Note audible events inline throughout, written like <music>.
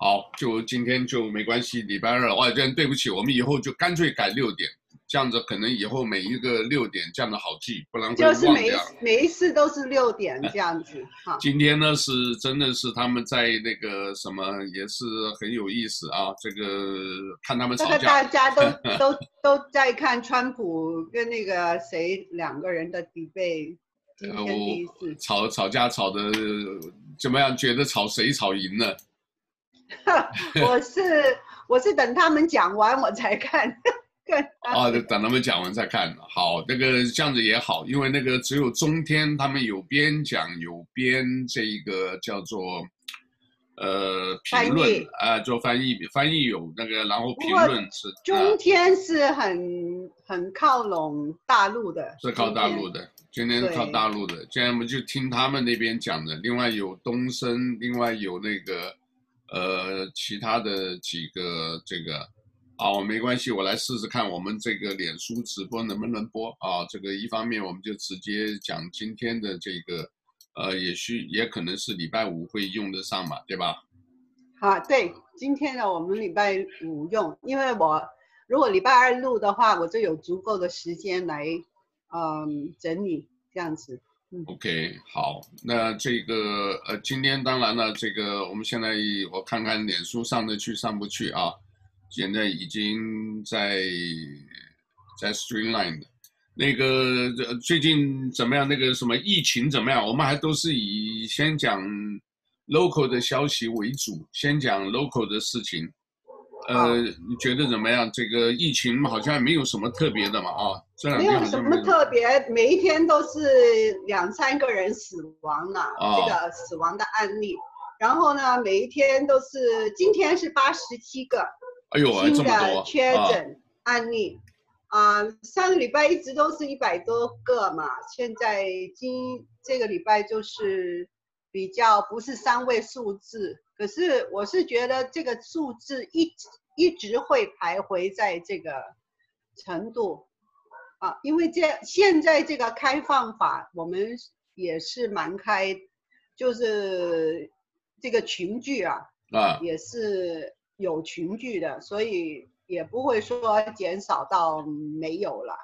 好，就今天就没关系，礼拜二，哇，真对不起，我们以后就干脆改六点。这样子可能以后每一个六点这样的好记，不然会忘掉。就是每一每一次都是六点这样子哈。今天呢是真的是他们在那个什么也是很有意思啊，这个看他们吵架。这个大家都 <laughs> 都都在看川普跟那个谁两个人的天第一次。吵吵架吵的怎么样？觉得吵谁吵赢了？<laughs> 我是我是等他们讲完我才看。<laughs> 啊，等他们讲完再看。好，那个这样子也好，因为那个只有中天他们有边讲有边这一个叫做呃评论啊、呃，做翻译翻译有那个，然后评论是中天是很、呃、很靠拢大陆的，是靠大陆的，今天靠大陆的，今天我们就听他们那边讲的。另外有东升，另外有那个呃其他的几个这个。好，没关系，我来试试看我们这个脸书直播能不能播啊？这个一方面我们就直接讲今天的这个，呃，也许也可能是礼拜五会用得上嘛，对吧？好，对，今天呢我们礼拜五用，因为我如果礼拜二录的话，我就有足够的时间来，嗯，整理这样子。，OK，好，那这个呃，今天当然了，这个我们现在我看看脸书上得去上不去啊？现在已经在在 streamline 的那个最近怎么样？那个什么疫情怎么样？我们还都是以先讲 local 的消息为主，先讲 local 的事情。呃，你觉得怎么样？这个疫情好像没有什么特别的嘛？啊，这两天没有什么特别，每一天都是两三个人死亡了，啊，这个死亡的案例。然后呢，每一天都是，今天是八十七个。哎呦，新的确诊案例啊，啊，上个礼拜一直都是一百多个嘛，现在今这个礼拜就是比较不是三位数字，可是我是觉得这个数字一一直会徘徊在这个程度啊，因为这现在这个开放法我们也是蛮开，就是这个群聚啊，啊，也是。有群聚的，所以也不会说减少到没有了。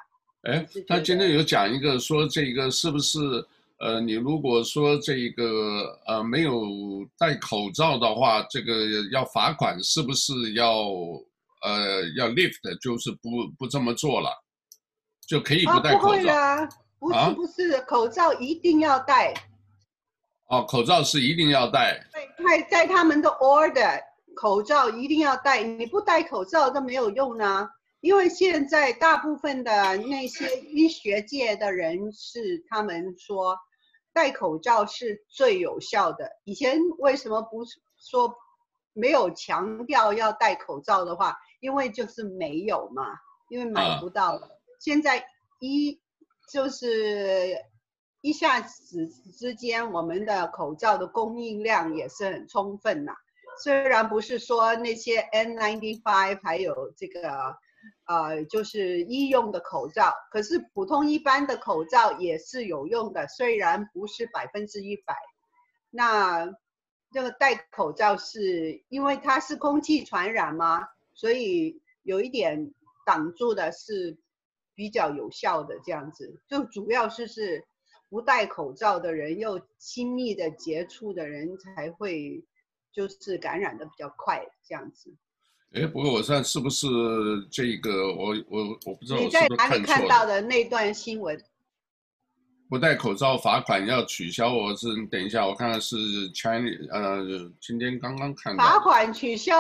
哎，他今天有讲一个说这个是不是呃，你如果说这个呃没有戴口罩的话，这个要罚款，是不是要呃要 lift，就是不不这么做了，就可以不戴口罩？啊，不会啦，不是不是，啊，口罩一定要戴。哦，口罩是一定要戴。对，在在他们的 order。口罩一定要戴，你不戴口罩都没有用呢。因为现在大部分的那些医学界的人士，他们说戴口罩是最有效的。以前为什么不说没有强调要戴口罩的话？因为就是没有嘛，因为买不到。现在一就是一下子之间，我们的口罩的供应量也是很充分呐。虽然不是说那些 N95 还有这个，呃，就是医用的口罩，可是普通一般的口罩也是有用的，虽然不是百分之一百。那这个戴口罩是因为它是空气传染吗，所以有一点挡住的是比较有效的这样子。就主要是是不戴口罩的人又亲密的接触的人才会。就是感染的比较快，这样子。哎，不过我算是不是这个？我我我不知道我是不是看错了。你在哪里看到的那段新闻？不戴口罩罚款要取消，我是等一下，我看看是 China，呃，今天刚刚看到。罚款取消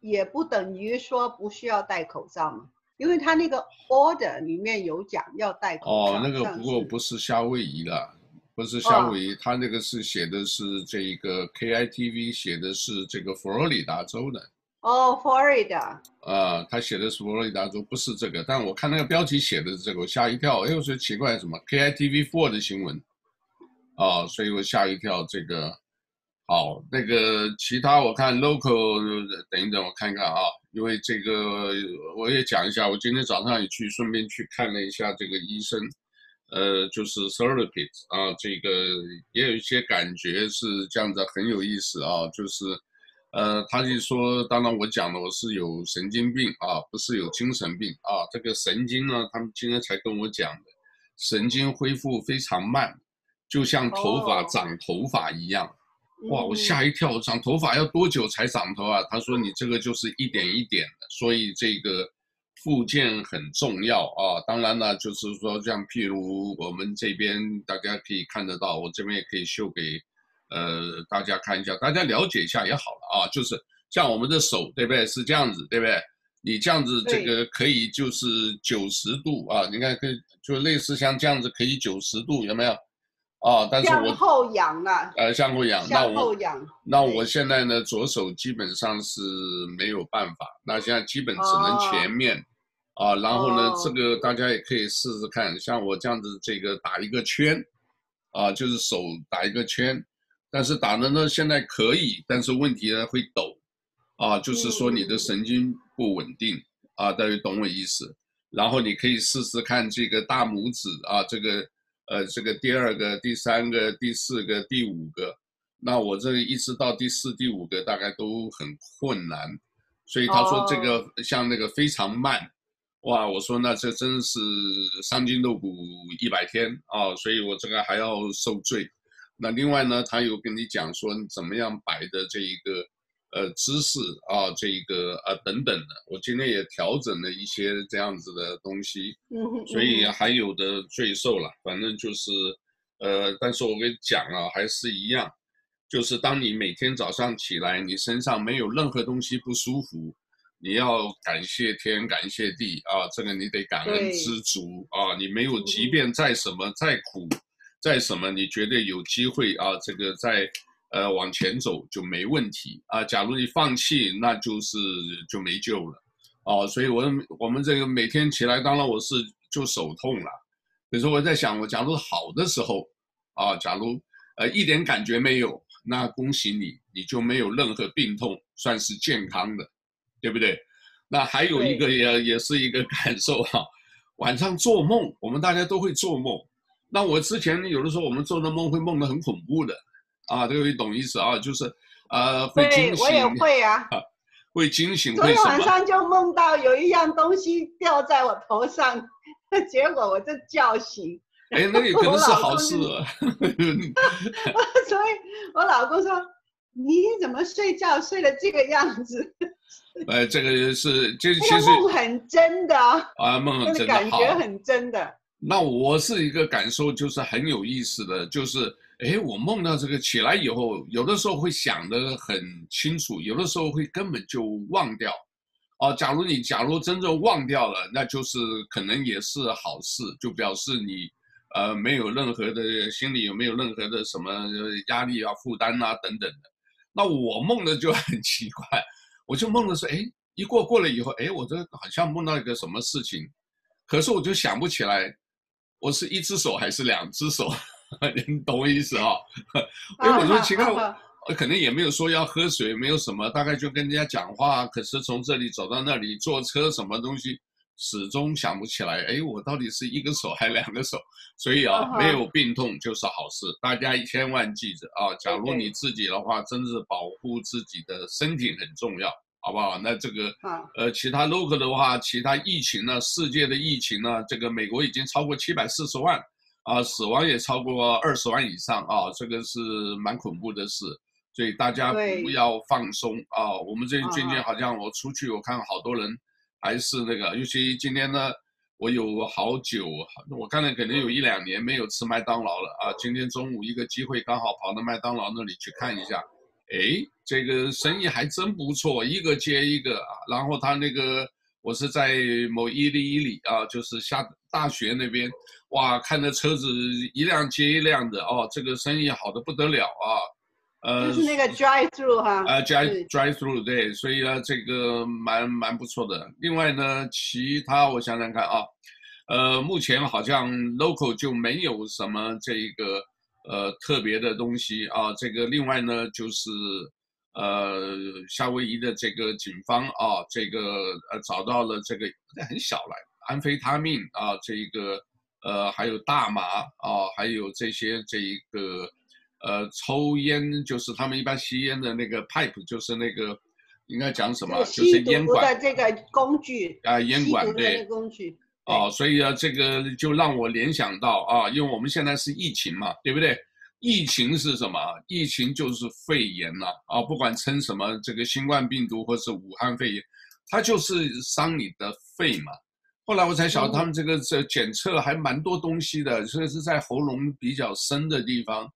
也不等于说不需要戴口罩嘛，因为他那个 order 里面有讲要戴口罩。哦，那个不过不是夏威夷的。不是夏威夷，哦，他那个是写的是这个 KITV 写的是这个佛罗里达州的。哦，佛罗里达。啊、呃，他写的是佛罗里达州，不是这个。但我看那个标题写的是这个，我吓一跳。哎，我说奇怪，什么 KITV Four 的新闻？啊、所以我吓一跳。这个好，那个其他我看 local，等一等，我看看啊，因为这个我也讲一下，我今天早上也去顺便去看了一下这个医生。呃，就是 therapy 啊，这个也有一些感觉是这样子，很有意思啊。就是，呃，他就说，当然我讲的我是有神经病啊，不是有精神病啊。这个神经呢，他们今天才跟我讲的，神经恢复非常慢，就像头发长头发一样。哦、哇，我吓一跳，长头发要多久才长头啊？他说你这个就是一点一点的，所以这个复健很重要啊。当然了，就是说像譬如我们这边大家可以看得到，我这边也可以秀给。呃，大家看一下，大家了解一下也好了啊。就是像我们的手，对不对？是这样子，对不对？你这样子，这个可以就是九十度啊。你看，可以就类似像这样子，可以九十度，有没有？啊，但是我向后仰了。呃，向后仰。向后仰。那我那我现在呢，左手基本上是没有办法。那现在基本只能前面，哦、啊。然后呢，哦、这个大家也可以试试看，像我这样子，这个打一个圈，啊，就是手打一个圈。但是打的呢，现在可以，但是问题呢会抖，啊，就是说你的神经不稳定，啊，大家懂我意思。然后你可以试试看这个大拇指啊，这个，呃，这个第二个、第三个、第四个、第五个，那我这一直到第四、第五个大概都很困难，所以他说这个像那个非常慢，哇，我说那这真是伤筋动骨一百天啊，所以我这个还要受罪。那另外呢，他有跟你讲说你怎么样摆的这一个呃姿势啊，这一个啊等等的。我今天也调整了一些这样子的东西，所以还有的赘受了。反正就是呃，但是我跟你讲啊，还是一样，就是当你每天早上起来，你身上没有任何东西不舒服，你要感谢天，感谢地啊，这个你得感恩知足啊。你没有，即便再什么再苦。在什么？你觉得有机会啊？这个在呃往前走就没问题啊。假如你放弃，那就是就没救了哦。所以我，我我们这个每天起来，当然我是就手痛了。比如说我在想，我假如好的时候啊，假如呃一点感觉没有，那恭喜你，你就没有任何病痛，算是健康的，对不对？那还有一个也也是一个感受哈、啊，晚上做梦，我们大家都会做梦。那我之前有的时候我们做的梦会梦得很恐怖的，啊，这个你懂意思啊？就是，呃，会惊醒。我也会啊。啊会惊醒。昨天晚上就梦到有一样东西掉在我头上，<laughs> 结果我就叫醒。哎，那也 <laughs> 可能是好事啊。<laughs> 所以，我老公说：“你怎么睡觉睡得这个样子？”哎，这个是这其实梦很真的啊，梦很真的，感觉很真的。那我是一个感受，就是很有意思的，就是，哎，我梦到这个起来以后，有的时候会想得很清楚，有的时候会根本就忘掉，哦，假如你假如真正忘掉了，那就是可能也是好事，就表示你，呃，没有任何的心里有没有任何的什么压力啊、负担啊等等的。那我梦的就很奇怪，我就梦的是，哎，一过过了以后，哎，我这好像梦到一个什么事情，可是我就想不起来。我是一只手还是两只手？<laughs> 你懂我意思啊？因 <laughs> 为我说奇怪，我可能也没有说要喝水，没有什么，大概就跟人家讲话。可是从这里走到那里坐车，什么东西始终想不起来。哎，我到底是一个手还是两个手？所以啊，没有病痛就是好事。大家千万记着啊！假如你自己的话，真是保护自己的身体很重要。好不好？那这个，呃，其他 local 的话，其他疫情呢？世界的疫情呢？这个美国已经超过七百四十万，啊，死亡也超过二十万以上啊，这个是蛮恐怖的事，所以大家不要放松啊。我们这最近好像我出去，我看好多人还是那个，尤其今天呢，我有好久，我看了可能有一两年没有吃麦当劳了啊。今天中午一个机会，刚好跑到麦当劳那里去看一下。哎，这个生意还真不错，一个接一个啊。然后他那个，我是在某伊利伊里啊，就是下大学那边，哇，看着车子一辆接一辆的哦，这个生意好的不得了啊。呃，就是那个 drive through 哈。啊，drive drive through 对，所以呢，这个蛮蛮不错的。另外呢，其他我想想看啊，呃，目前好像 local 就没有什么这一个。呃，特别的东西啊，这个另外呢，就是呃，夏威夷的这个警方啊，这个呃找到了这个很小了安非他命啊，这个呃还有大麻啊，还有这些这一个呃，抽烟就是他们一般吸烟的那个 pipe，就是那个应该讲什么？就是烟管的这个工具啊，烟管对工具。哦，所以啊，这个就让我联想到啊，因为我们现在是疫情嘛，对不对？疫情是什么？疫情就是肺炎呐，啊，不管称什么这个新冠病毒或是武汉肺炎，它就是伤你的肺嘛。后来我才晓得，他们这个这检测还蛮多东西的，所以是在喉咙比较深的地方。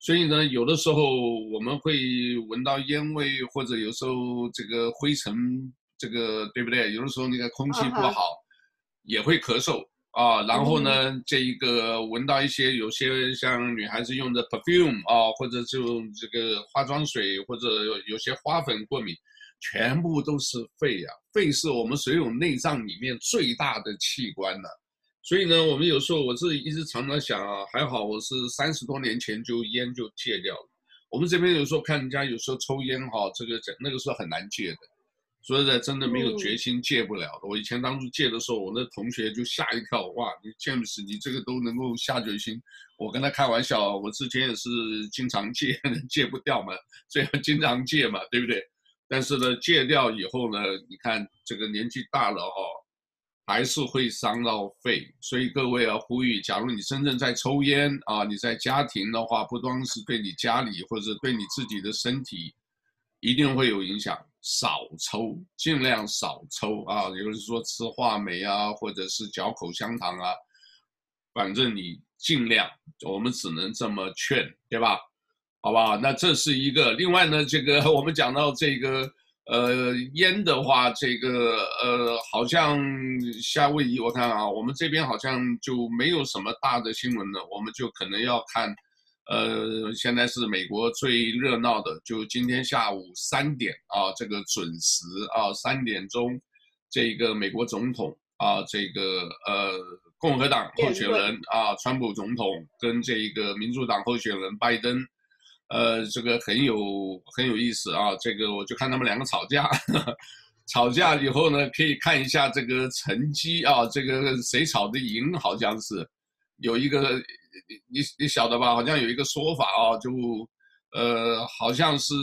所以呢，有的时候我们会闻到烟味，或者有时候这个灰尘，这个对不对？有的时候那个空气不好。Uh. 也会咳嗽啊，然后呢，嗯、这一个闻到一些有些像女孩子用的 perfume 啊，或者就这个化妆水，或者有有些花粉过敏，全部都是肺呀、啊。肺是我们所有内脏里面最大的器官呢、啊。所以呢，我们有时候我自己一直常常想啊，还好我是三十多年前就烟就戒掉了。我们这边有时候看人家有时候抽烟哈，这个那个时候很难戒的。所以在，真的没有决心戒不了的。我以前当初戒的时候，我那同学就吓一跳，哇，你 James，，你这个都能够下决心。我跟他开玩笑，我之前也是经常戒，<laughs> 戒不掉嘛，所以经常戒嘛，对不对？但是呢，戒掉以后呢，你看这个年纪大了哦，还是会伤到肺。所以各位要呼吁，假如你真正在抽烟啊，你在家庭的话，不光是对你家里或者对你自己的身体，一定会有影响。少抽，尽量少抽啊！有人说吃话梅啊，或者是嚼口香糖啊，反正你尽量，我们只能这么劝，对吧？好不好？那这是一个。另外呢，这个 <laughs> 我们讲到这个呃烟的话，这个呃好像夏威夷，我看啊，我们这边好像就没有什么大的新闻了，我们就可能要看。呃，现在是美国最热闹的，就今天下午三点啊，这个准时啊，三点钟，这个美国总统啊，这个呃共和党候选人啊，川普总统跟这个民主党候选人拜登，呃，这个很有很有意思啊，这个我就看他们两个吵架，呵 <laughs> 呵吵架以后呢，可以看一下这个成绩啊，这个谁吵的赢，好像是有一个。你你你晓得吧？好像有一个说法啊，就，呃，好像是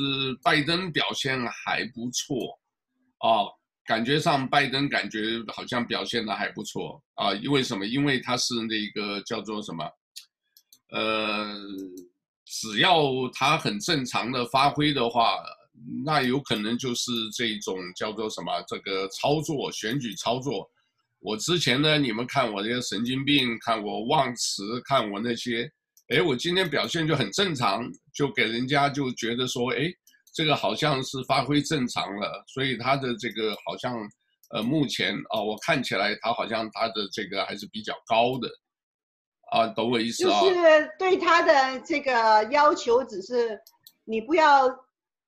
拜登表现还不错，啊，感觉上拜登感觉好像表现的还不错啊，因为什么？因为他是那个叫做什么？呃，只要他很正常的发挥的话，那有可能就是这种叫做什么？这个操作，选举操作。我之前呢，你们看我这些神经病，看我忘词，看我那些，哎，我今天表现就很正常，就给人家就觉得说，哎，这个好像是发挥正常了，所以他的这个好像，呃，目前啊，我看起来他好像他的这个还是比较高的，啊，懂我意思啊？就是对他的这个要求，只是你不要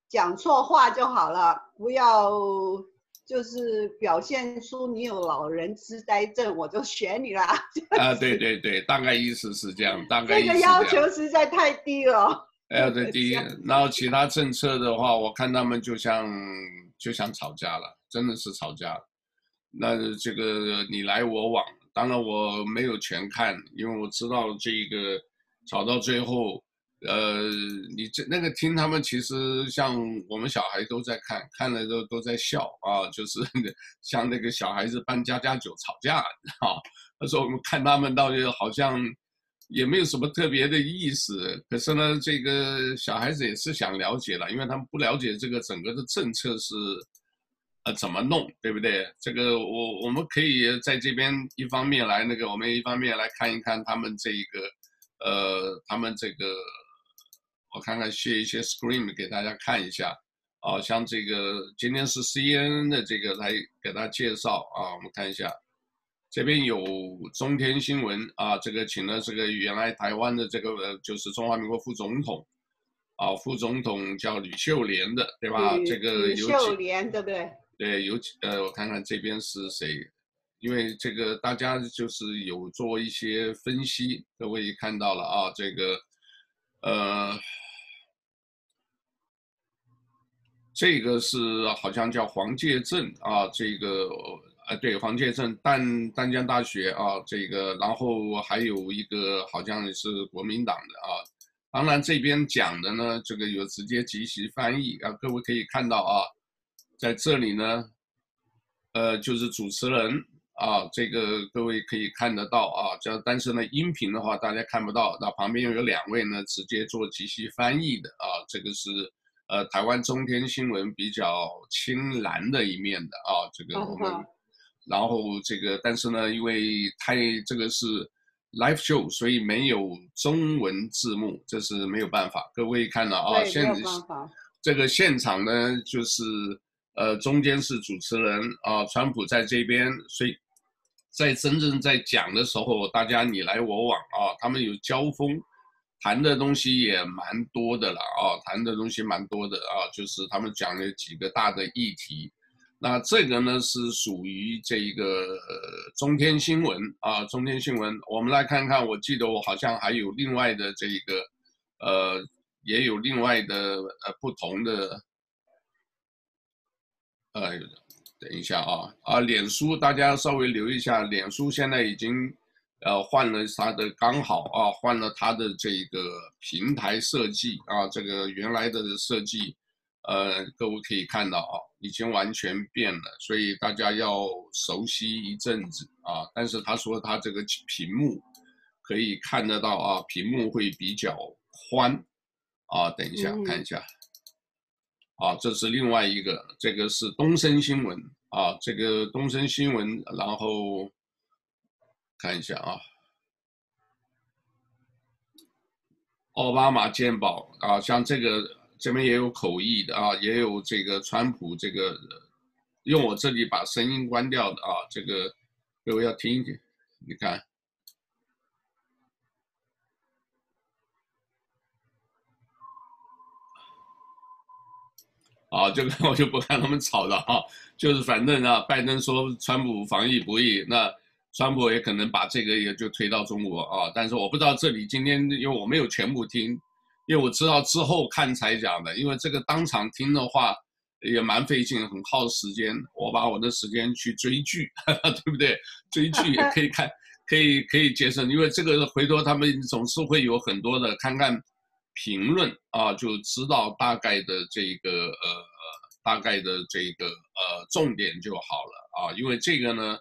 讲错话就好了，不要。就是表现出你有老人痴呆症，我就选你啦。<laughs> 啊，对对对，大概意思是这样，大概意思这，这个要求实在太低了。<laughs> 哎，对，<laughs> 第一，然后其他政策的话，我看他们就像就像吵架了，真的是吵架。那这个你来我往，当然我没有全看，因为我知道这个吵到最后。呃，你这那个听他们，其实像我们小孩都在看，看了都都在笑啊，就是 <laughs> 像那个小孩子搬家家酒吵架，啊，他说我们看他们到底好像也没有什么特别的意思，可是呢，这个小孩子也是想了解了，因为他们不了解这个整个的政策是呃怎么弄，对不对？这个我我们可以在这边一方面来那个，我们一方面来看一看他们这一个呃，他们这个。我看看 share 一些 screen 给大家看一下，啊，像这个今天是 CNN 的这个来给大家介绍啊，我们看一下，这边有中天新闻啊，这个请了这个原来台湾的这个呃就是中华民国副总统，啊，副总统叫吕秀莲的，对吧？这个吕秀莲对不对？对，有呃，我看看这边是谁，因为这个大家就是有做一些分析，各位看到了啊，这个呃。这个是好像叫黄介正啊，这个呃对黄介正丹丹江大学啊，这个然后还有一个好像是国民党的啊，当然这边讲的呢，这个有直接即时翻译啊，各位可以看到啊，在这里呢，呃，就是主持人啊，这个各位可以看得到啊，这但是呢，音频的话大家看不到。那旁边有两位呢，直接做即时翻译的啊，这个是呃台湾中天新闻比较青蓝的一面的啊，这个我们，然后这个但是呢，因为太这个是。Live show，所以没有中文字幕，这是没有办法。各位看到啊，现这个现场呢，就是呃中间是主持人啊，川普在这边，所以在真正在讲的时候，大家你来我往啊，他们有交锋，谈的东西也蛮多的了啊，谈的东西蛮多的啊，就是他们讲了几个大的议题。那这个呢是属于这一个中天新闻啊，中天新闻，我们来看看，我记得我好像还有另外的这一个，呃，也有另外的呃不同的，呃，等一下啊啊，脸书大家稍微留意一下，脸书现在已经呃换了它的刚好啊，换了它的这个平台设计啊，这个原来的设计。呃，各位可以看到啊，已经完全变了，所以大家要熟悉一阵子啊。但是他说他这个屏幕可以看得到啊，屏幕会比较宽啊。等一下看一下，啊，这是另外一个，这个是东森新闻啊，这个东森新闻，然后看一下啊，奥巴马鉴宝啊，像这个。这边也有口译的啊，也有这个川普这个，用我这里把声音关掉的啊，这个各位要听一听，你看，啊，这个我就不看他们吵了啊，就是反正啊，拜登说川普防疫不易，那川普也可能把这个也就推到中国啊，但是我不知道这里今天因为我没有全部听。因为我知道之后看才讲的，因为这个当场听的话也蛮费劲，很耗时间。我把我的时间去追剧，对不对？追剧也 <laughs> 可以看，可以可以节省。因为这个回头他们总是会有很多的看看评论啊，就知道大概的这个呃大概的这个呃重点就好了啊。因为这个呢，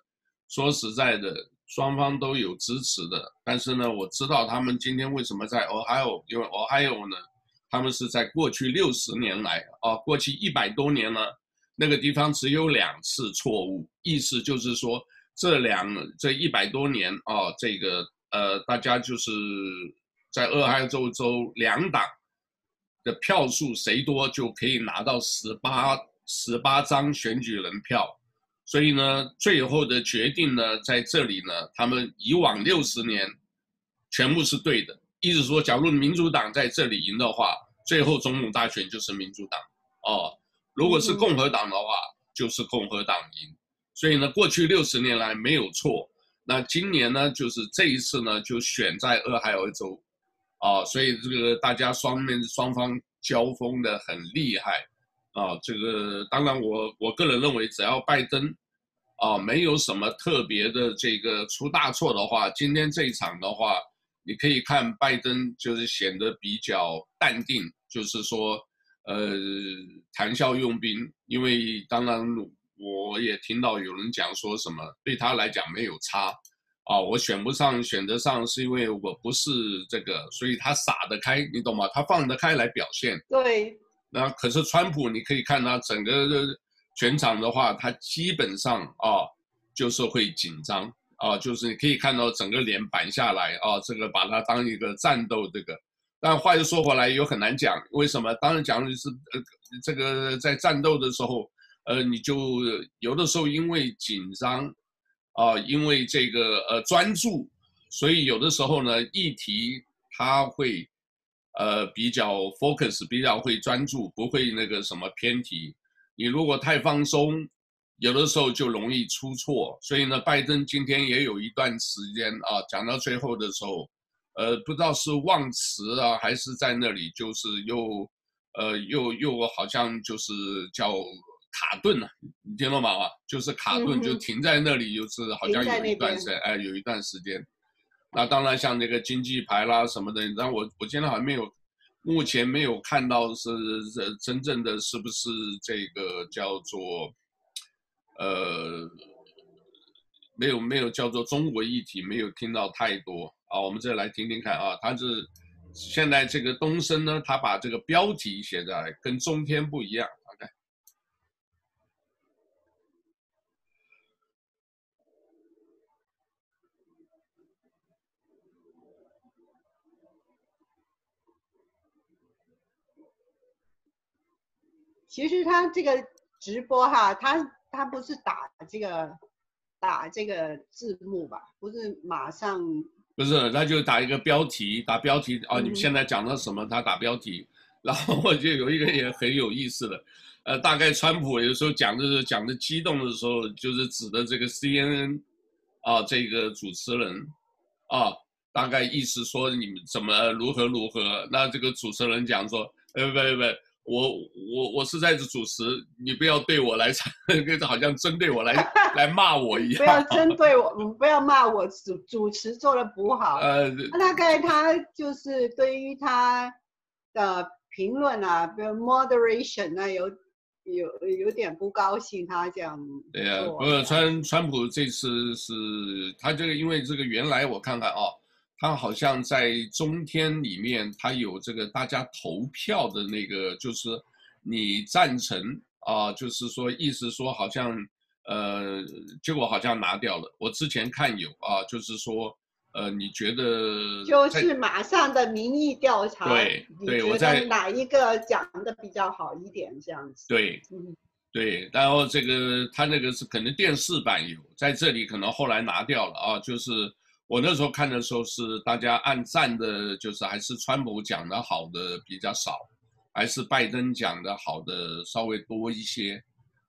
说实在的。双方都有支持的，但是呢，我知道他们今天为什么在 Ohio，因为 Ohio 呢，他们是在过去六十年来啊，过去一百多年呢，那个地方只有两次错误，意思就是说这两这一百多年啊，这个呃，大家就是在俄亥州州两党的票数谁多就可以拿到十八十八张选举人票。所以呢，最后的决定呢，在这里呢，他们以往六十年全部是对的。意思说，假如民主党在这里赢的话，最后总统大选就是民主党哦。如果是共和党的话，就是共和党赢。所以呢，过去六十年来没有错。那今年呢，就是这一次呢，就选在俄亥俄州，啊，所以这个大家双面双方交锋的很厉害。啊，这个当然我，我我个人认为，只要拜登，啊，没有什么特别的这个出大错的话，今天这一场的话，你可以看拜登就是显得比较淡定，就是说，呃，谈笑用兵。因为当然，我也听到有人讲说什么对他来讲没有差，啊，我选不上选得上是因为我不是这个，所以他撒得开，你懂吗？他放得开来表现。对。那可是川普，你可以看他整个全场的话，他基本上啊就是会紧张啊，就是你可以看到整个脸板下来啊，这个把它当一个战斗这个。但话又说回来，又很难讲，为什么？当然讲的是呃，这个在战斗的时候，呃，你就有的时候因为紧张啊，因为这个呃专注，所以有的时候呢议题它会。呃，比较 focus，比较会专注，不会那个什么偏题。你如果太放松，有的时候就容易出错。所以呢，拜登今天也有一段时间啊，讲到最后的时候，呃，不知道是忘词啊，还是在那里就是又，呃，又又好像就是叫卡顿了，你听懂吗？啊，就是卡顿，就停在那里，就是好像有一段时间，哎，有一段时间。那当然，像那个经济牌啦什么的，然后我我今天好像没有目前没有看到是真正的是不是这个叫做呃，没有没有叫做中国议题，没有听到太多啊。我们这来听听看啊，他是现在这个东升呢，他把这个标题写在跟中天不一样。其实他这个直播哈，他他不是打这个打这个字幕吧？不是马上不是，他就打一个标题，打标题啊！你们现在讲的什么？他打标题，然后我就有一个也很有意思的，呃，大概川普有时候讲的是讲的激动的时候，就是指的这个 CNN 啊，这个主持人啊，大概意思说你们怎么如何如何？那这个主持人讲说，呃，不不不。我我我是在这主持，你不要对我来，跟好像针对我来 <laughs> 来骂我一样。不要针对我，不要骂我主主持做的不好。呃，大概他就是对于他的评论啊，比如 moderation 啊，有有有点不高兴，他这样。对呀、啊，川川普这次是他这个，因为这个原来我看看啊。他好像在中天里面，他有这个大家投票的那个，就是你赞成啊，就是说意思说好像，呃，结果好像拿掉了。我之前看有啊，就是说，呃，你觉得就是马上的民意调查，对对，我在哪一个讲的比较好一点这样子？对，嗯，对，然后这个他那个是可能电视版有，在这里可能后来拿掉了啊，就是。我那时候看的时候是大家按赞的，就是还是川普讲的好的比较少，还是拜登讲的好的稍微多一些，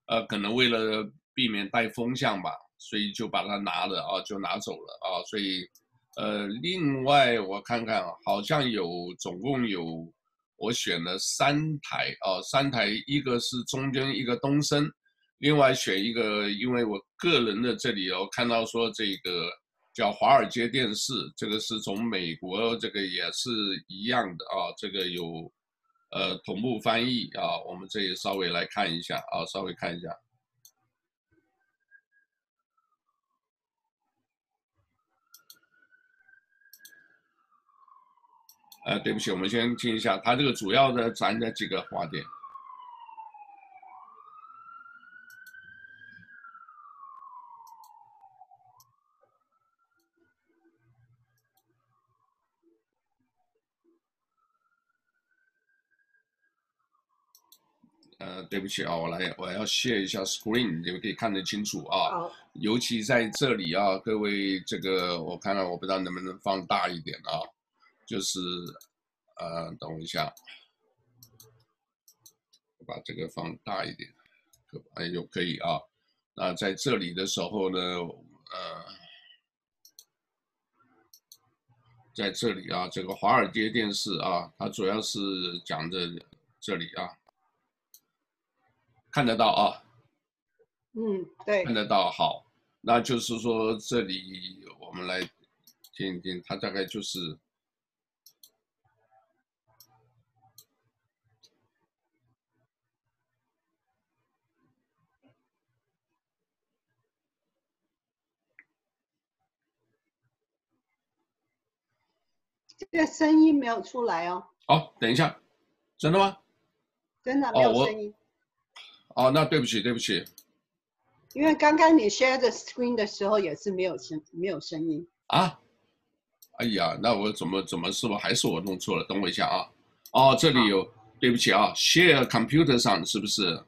呃，可能为了避免带风向吧，所以就把它拿了啊，就拿走了啊，所以，呃，另外我看看好像有总共有我选了三台啊，三台，一个是中间一个东升，另外选一个，因为我个人的这里我看到说这个。叫华尔街电视，这个是从美国，这个也是一样的啊，这个有呃同步翻译啊，我们这里稍微来看一下啊，稍微看一下。呃，对不起，我们先听一下，它这个主要的咱的几个话点。呃，对不起啊，我来，我要 share 一下 screen，你们可以看得清楚啊。好。尤其在这里啊，各位，这个我看看，我不知道能不能放大一点啊。就是，呃，等我一下，我把这个放大一点，可哎呦可以啊。那在这里的时候呢，呃，在这里啊，这个华尔街电视啊，它主要是讲的这里啊。看得到啊，嗯，对，看得到，好，那就是说这里我们来听一听，它大概就是这个声音没有出来哦。好，等一下，真的吗？真的没有声音。哦哦，那对不起，对不起，因为刚刚你 share the screen 的时候也是没有声，没有声音啊。哎呀，那我怎么怎么是不是还是我弄错了？等我一下啊。哦，这里有，对不起啊，share computer 上是不是？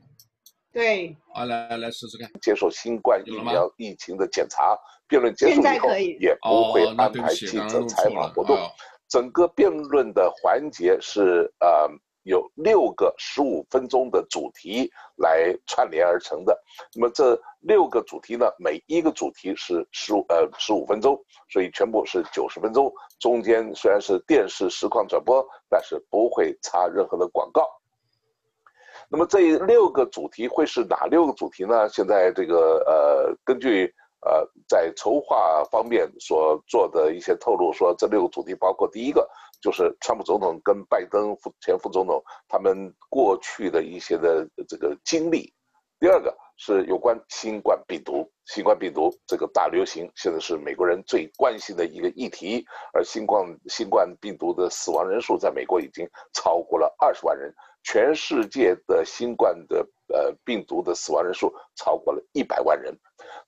对。啊，来来来试试看。接受新冠疫苗疫情的检查，辩论结束以后也不会安排记者采访活动。整个辩论的环节是呃。有六个十五分钟的主题来串联而成的，那么这六个主题呢，每一个主题是十五呃十五分钟，所以全部是九十分钟。中间虽然是电视实况转播，但是不会插任何的广告。那么这六个主题会是哪六个主题呢？现在这个呃，根据呃在筹划方面所做的一些透露，说这六个主题包括第一个就是川普总统跟拜登副前副总统他们过去的一些的这个经历。第二个是有关新冠病毒，新冠病毒这个大流行现在是美国人最关心的一个议题，而新冠新冠病毒的死亡人数在美国已经超过了二十万人，全世界的新冠的呃病毒的死亡人数超过了一百万人。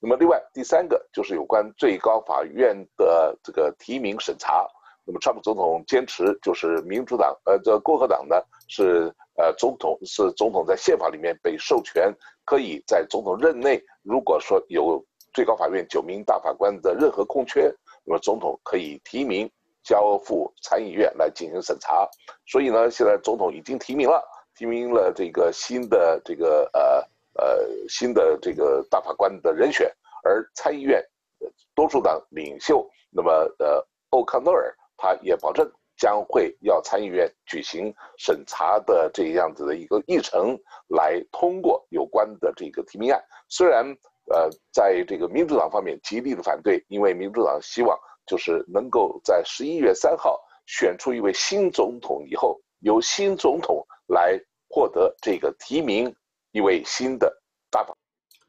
那么另外第三个就是有关最高法院的这个提名审查。那么川普总统坚持就是民主党呃这共和党呢是呃总统是总统在宪法里面被授权可以在总统任内，如果说有最高法院九名大法官的任何空缺，那么总统可以提名交付参议院来进行审查。所以呢，现在总统已经提名了，提名了这个新的这个呃。呃，新的这个大法官的人选，而参议院多数党领袖，那么呃，欧康诺尔他也保证将会要参议院举行审查的这样子的一个议程来通过有关的这个提名案。虽然呃，在这个民主党方面极力的反对，因为民主党希望就是能够在十一月三号选出一位新总统以后，由新总统来获得这个提名。一位新的大法，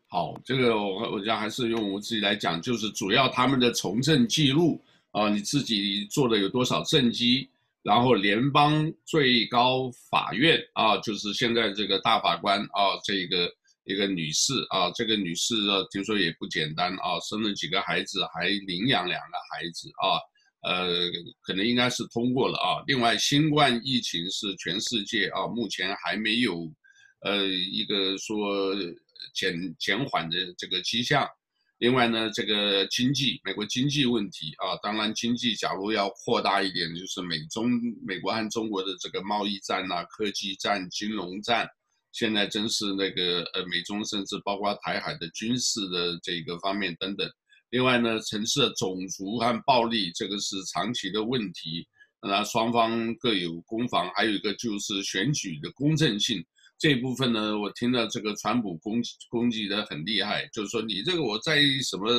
好，这个我我讲还是用我自己来讲，就是主要他们的从政记录啊，你自己做的有多少政绩，然后联邦最高法院啊，就是现在这个大法官啊，这个一个女士啊，这个女士啊，听说也不简单啊，生了几个孩子，还领养两个孩子啊，呃，可能应该是通过了啊。另外，新冠疫情是全世界啊，目前还没有。呃，一个说减减缓的这个迹象，另外呢，这个经济，美国经济问题啊，当然经济假如要扩大一点，就是美中美国和中国的这个贸易战呐、啊、科技战、金融战，现在真是那个呃美中甚至包括台海的军事的这个方面等等。另外呢，城市的种族和暴力，这个是长期的问题，那双方各有攻防，还有一个就是选举的公正性。这一部分呢，我听到这个川普攻击攻击的很厉害，就是说你这个我在什么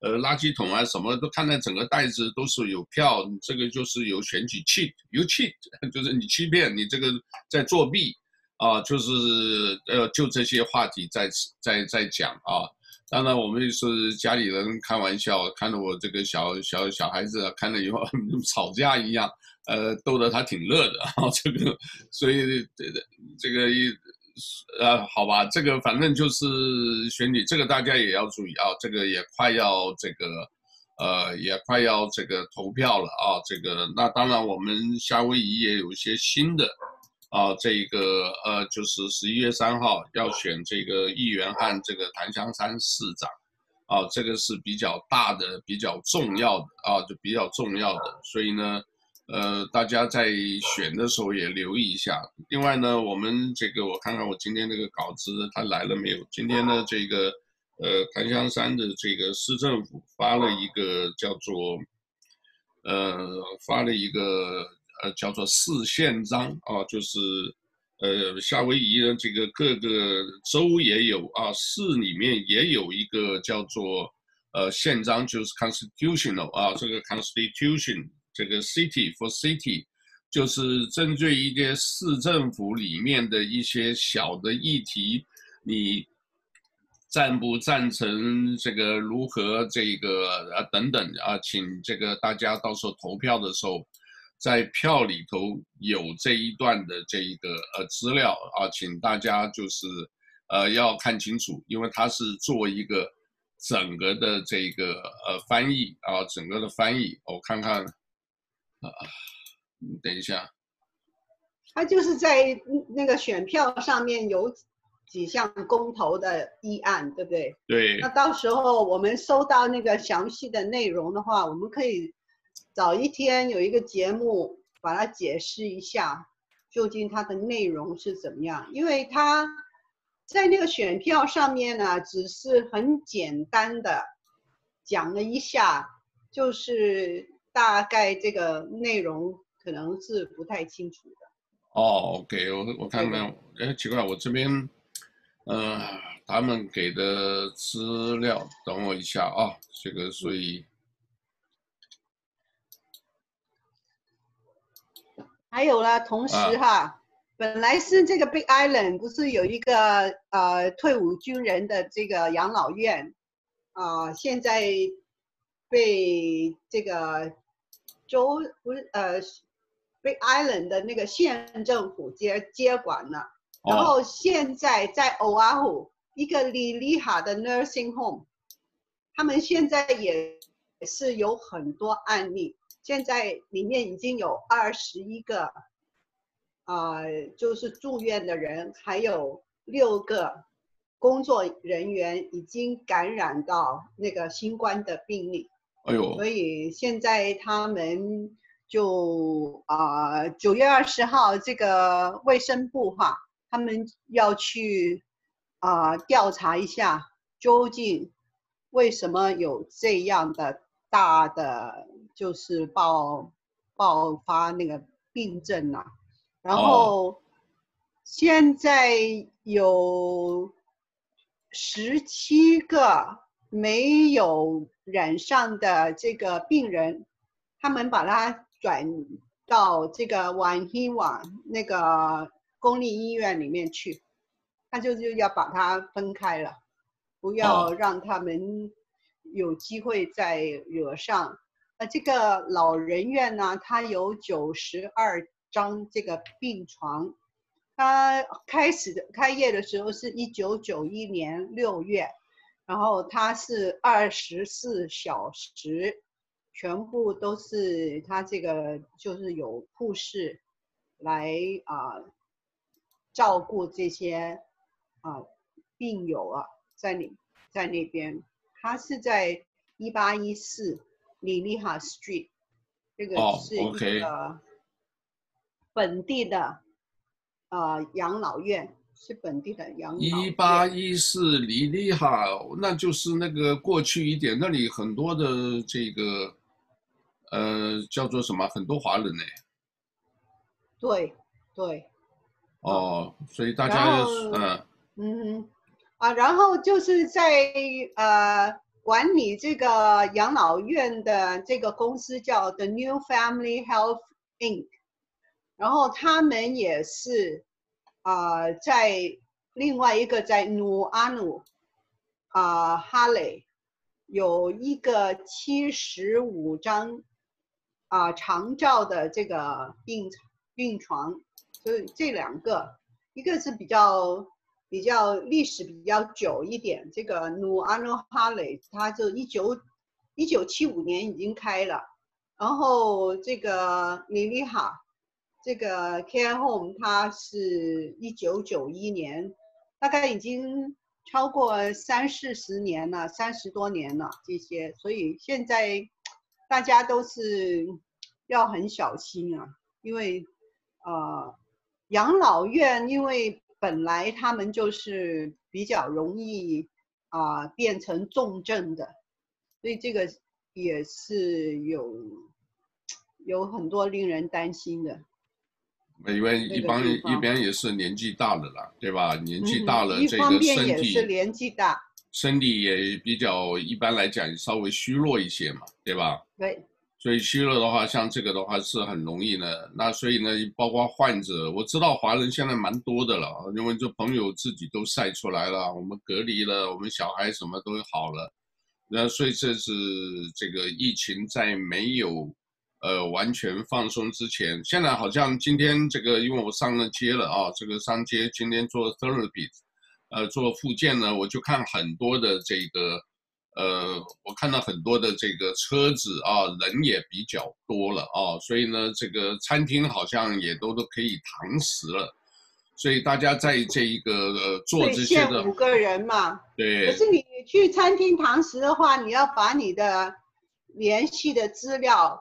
呃垃圾桶啊什么都看到整个袋子都是有票，这个就是有选举 cheat，有 cheat，<laughs> 就是你欺骗，你这个在作弊啊，就是呃就这些话题在在在讲啊。当然我们是家里人开玩笑，看着我这个小小小孩子看了以后 <laughs> 吵架一样。呃，逗得他挺乐的啊，<laughs> 这个，所以这个这个一，呃，好吧，这个反正就是选举，这个大家也要注意啊，这个也快要这个，呃，也快要这个投票了啊，这个，那当然我们夏威夷也有一些新的，啊，这个呃，就是十一月三号要选这个议员和这个檀香山市长，啊，这个是比较大的、比较重要的啊，就比较重要的，所以呢。呃，大家在选的时候也留意一下。另外呢，我们这个我看看我今天这个稿子，它来了没有？今天的这个呃檀香山的这个市政府发了一个叫做呃发了一个呃叫做市宪章啊，就是呃夏威夷的这个各个州也有啊，市里面也有一个叫做呃宪章，就是 constitutional 啊，这个 constitution。这个 city for city，就是针对一些市政府里面的一些小的议题，你赞不赞成这个如何这个啊等等啊，请这个大家到时候投票的时候，在票里头有这一段的这一个呃资料啊，请大家就是呃要看清楚，因为它是做一个整个的这个呃翻译啊，整个的翻译，我看看。啊，你等一下，他就是在那个选票上面有几项公投的议案，对不对？对。那到时候我们收到那个详细的内容的话，我们可以早一天有一个节目把它解释一下，究竟它的内容是怎么样？因为它在那个选票上面呢，只是很简单的讲了一下，就是。大概这个内容可能是不太清楚的。哦，OK，我我看看，哎，奇怪，我这边，呃，他们给的资料，等我一下啊，这个所以，还有呢，同时哈，啊、本来是这个 Big Island 不是有一个呃退伍军人的这个养老院啊、呃，现在被这个州不是呃 Big Island 的那个县政府接接管了，哦、然后现在在 Oahu 一个 Liliha 的 Nursing Home，他们现在也是有很多案例。现在里面已经有二十一个，啊、呃，就是住院的人，还有六个工作人员已经感染到那个新冠的病例。哎呦！所以现在他们就啊，九、呃、月二十号这个卫生部哈，他们要去啊、呃、调查一下，究竟为什么有这样的大的。就是爆爆发那个病症啊，然后现在有十七个没有染上的这个病人，他们把他转到这个万希瓦那个公立医院里面去，他就是要把它分开了，不要让他们有机会再惹上。呃，这个老人院呢，它有九十二张这个病床，它开始的开业的时候是一九九一年六月，然后它是二十四小时，全部都是它这个就是有护士来啊、呃、照顾这些啊、呃、病友啊，在那在那边，它是在一八一四。Liliha Street，这个是一个本地的呃养老院，是本地的养老院。一八一四里利哈，那就是那个过去一点，那里很多的这个呃叫做什么，很多华人呢。对对。哦，所以大家嗯嗯啊，然后就是在呃。管理这个养老院的这个公司叫 The New Family Health Inc.，然后他们也是啊、在另外一个在努阿努啊哈雷有一个七十五张啊长照的这个病病床，所以这两个一个是比较。比较历史比较久一点，这个努阿努哈雷，它就一九一九七五年已经开了，然后这个尼里哈，这个 Care Home 它是一九九一年，大概已经超过三四十年了，三十多年了这些，所以现在大家都是要很小心啊，因为呃养老院因为。本来他们就是比较容易啊、变成重症的，所以这个也是有有很多令人担心的。因为一般一边也是年纪大了啦，对吧？年纪大了，这个身体、嗯、也是年纪大，身体也比较一般来讲稍微虚弱一些嘛，对吧？对。所以虚弱的话，像这个的话是很容易的。那所以呢，包括患者，我知道华人现在蛮多的了，因为这朋友自己都晒出来了，我们隔离了，我们小孩什么都好了。那所以这是这个疫情在没有呃完全放松之前，现在好像今天这个，因为我上了街了啊，这个上街今天做 therapy，呃，做复健呢，我就看很多的这个。呃，我看到很多的这个车子啊，人也比较多了啊，所以呢，这个餐厅好像也都都可以堂食了，所以大家在这一个呃做这些的五个人嘛，对。可是你去餐厅堂食的话，你要把你的联系的资料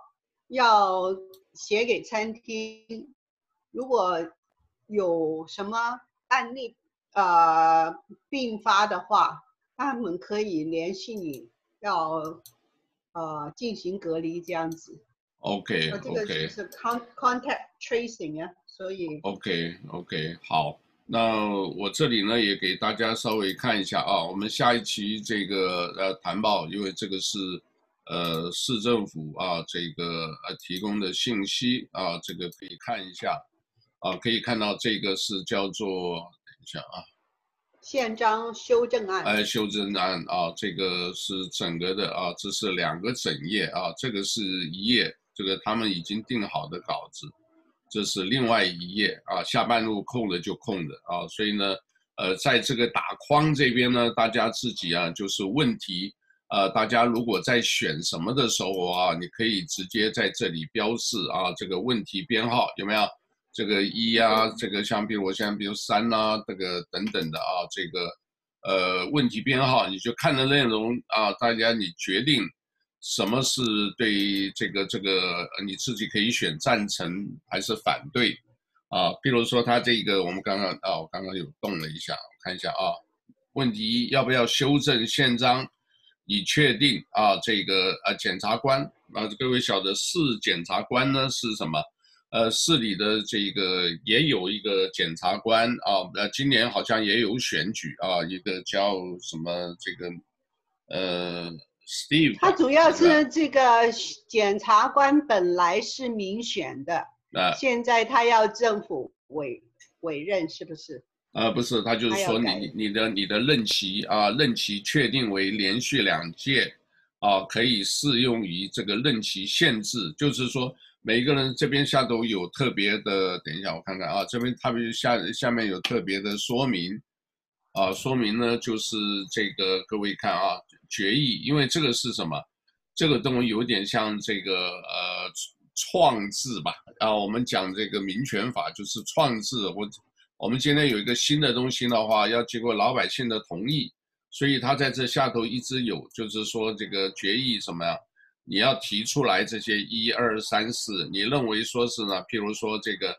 要写给餐厅，如果有什么案例呃并发的话。他们可以联系你，要呃进行隔离这样子。OK OK。这个就是 contact tracing 啊，所以。OK OK 好，那我这里呢也给大家稍微看一下啊，我们下一期这个呃谈报，因为这个是呃市政府啊这个呃提供的信息啊，这个可以看一下啊，可以看到这个是叫做等一下啊。宪章修正案，哎，修正案啊，这个是整个的啊，这是两个整页啊，这个是一页，这个他们已经定好的稿子，这是另外一页啊，下半路空的就空的啊，所以呢，呃，在这个打框这边呢，大家自己啊，就是问题，呃，大家如果在选什么的时候啊，你可以直接在这里标示啊，这个问题编号有没有？这个一啊，这个像比如我现在比如三啊，这个等等的啊，这个呃问题编号，你就看的内容啊，大家你决定什么是对这个这个你自己可以选赞成还是反对啊？比如说他这个我们刚刚啊，我刚刚有动了一下，我看一下啊，问题一要不要修正宪章以确定啊这个呃检察官啊，各位晓得市检察官呢是什么？呃，市里的这个也有一个检察官啊，呃，今年好像也有选举啊，一个叫什么这个，呃，Steve。他主要是这个检察官本来是民选的，啊，现在他要政府委委任，是不是？啊，不是，他就是说你你的你的任期啊，任期确定为连续两届，啊，可以适用于这个任期限制，就是说。每一个人这边下头有特别的，等一下我看看啊，这边他们下下面有特别的说明，啊，说明呢就是这个各位看啊，决议，因为这个是什么？这个东西有点像这个呃创制吧，啊，我们讲这个民权法就是创制，我我们今天有一个新的东西的话，要经过老百姓的同意，所以他在这下头一直有，就是说这个决议什么呀？你要提出来这些一二三四，你认为说是呢？譬如说这个，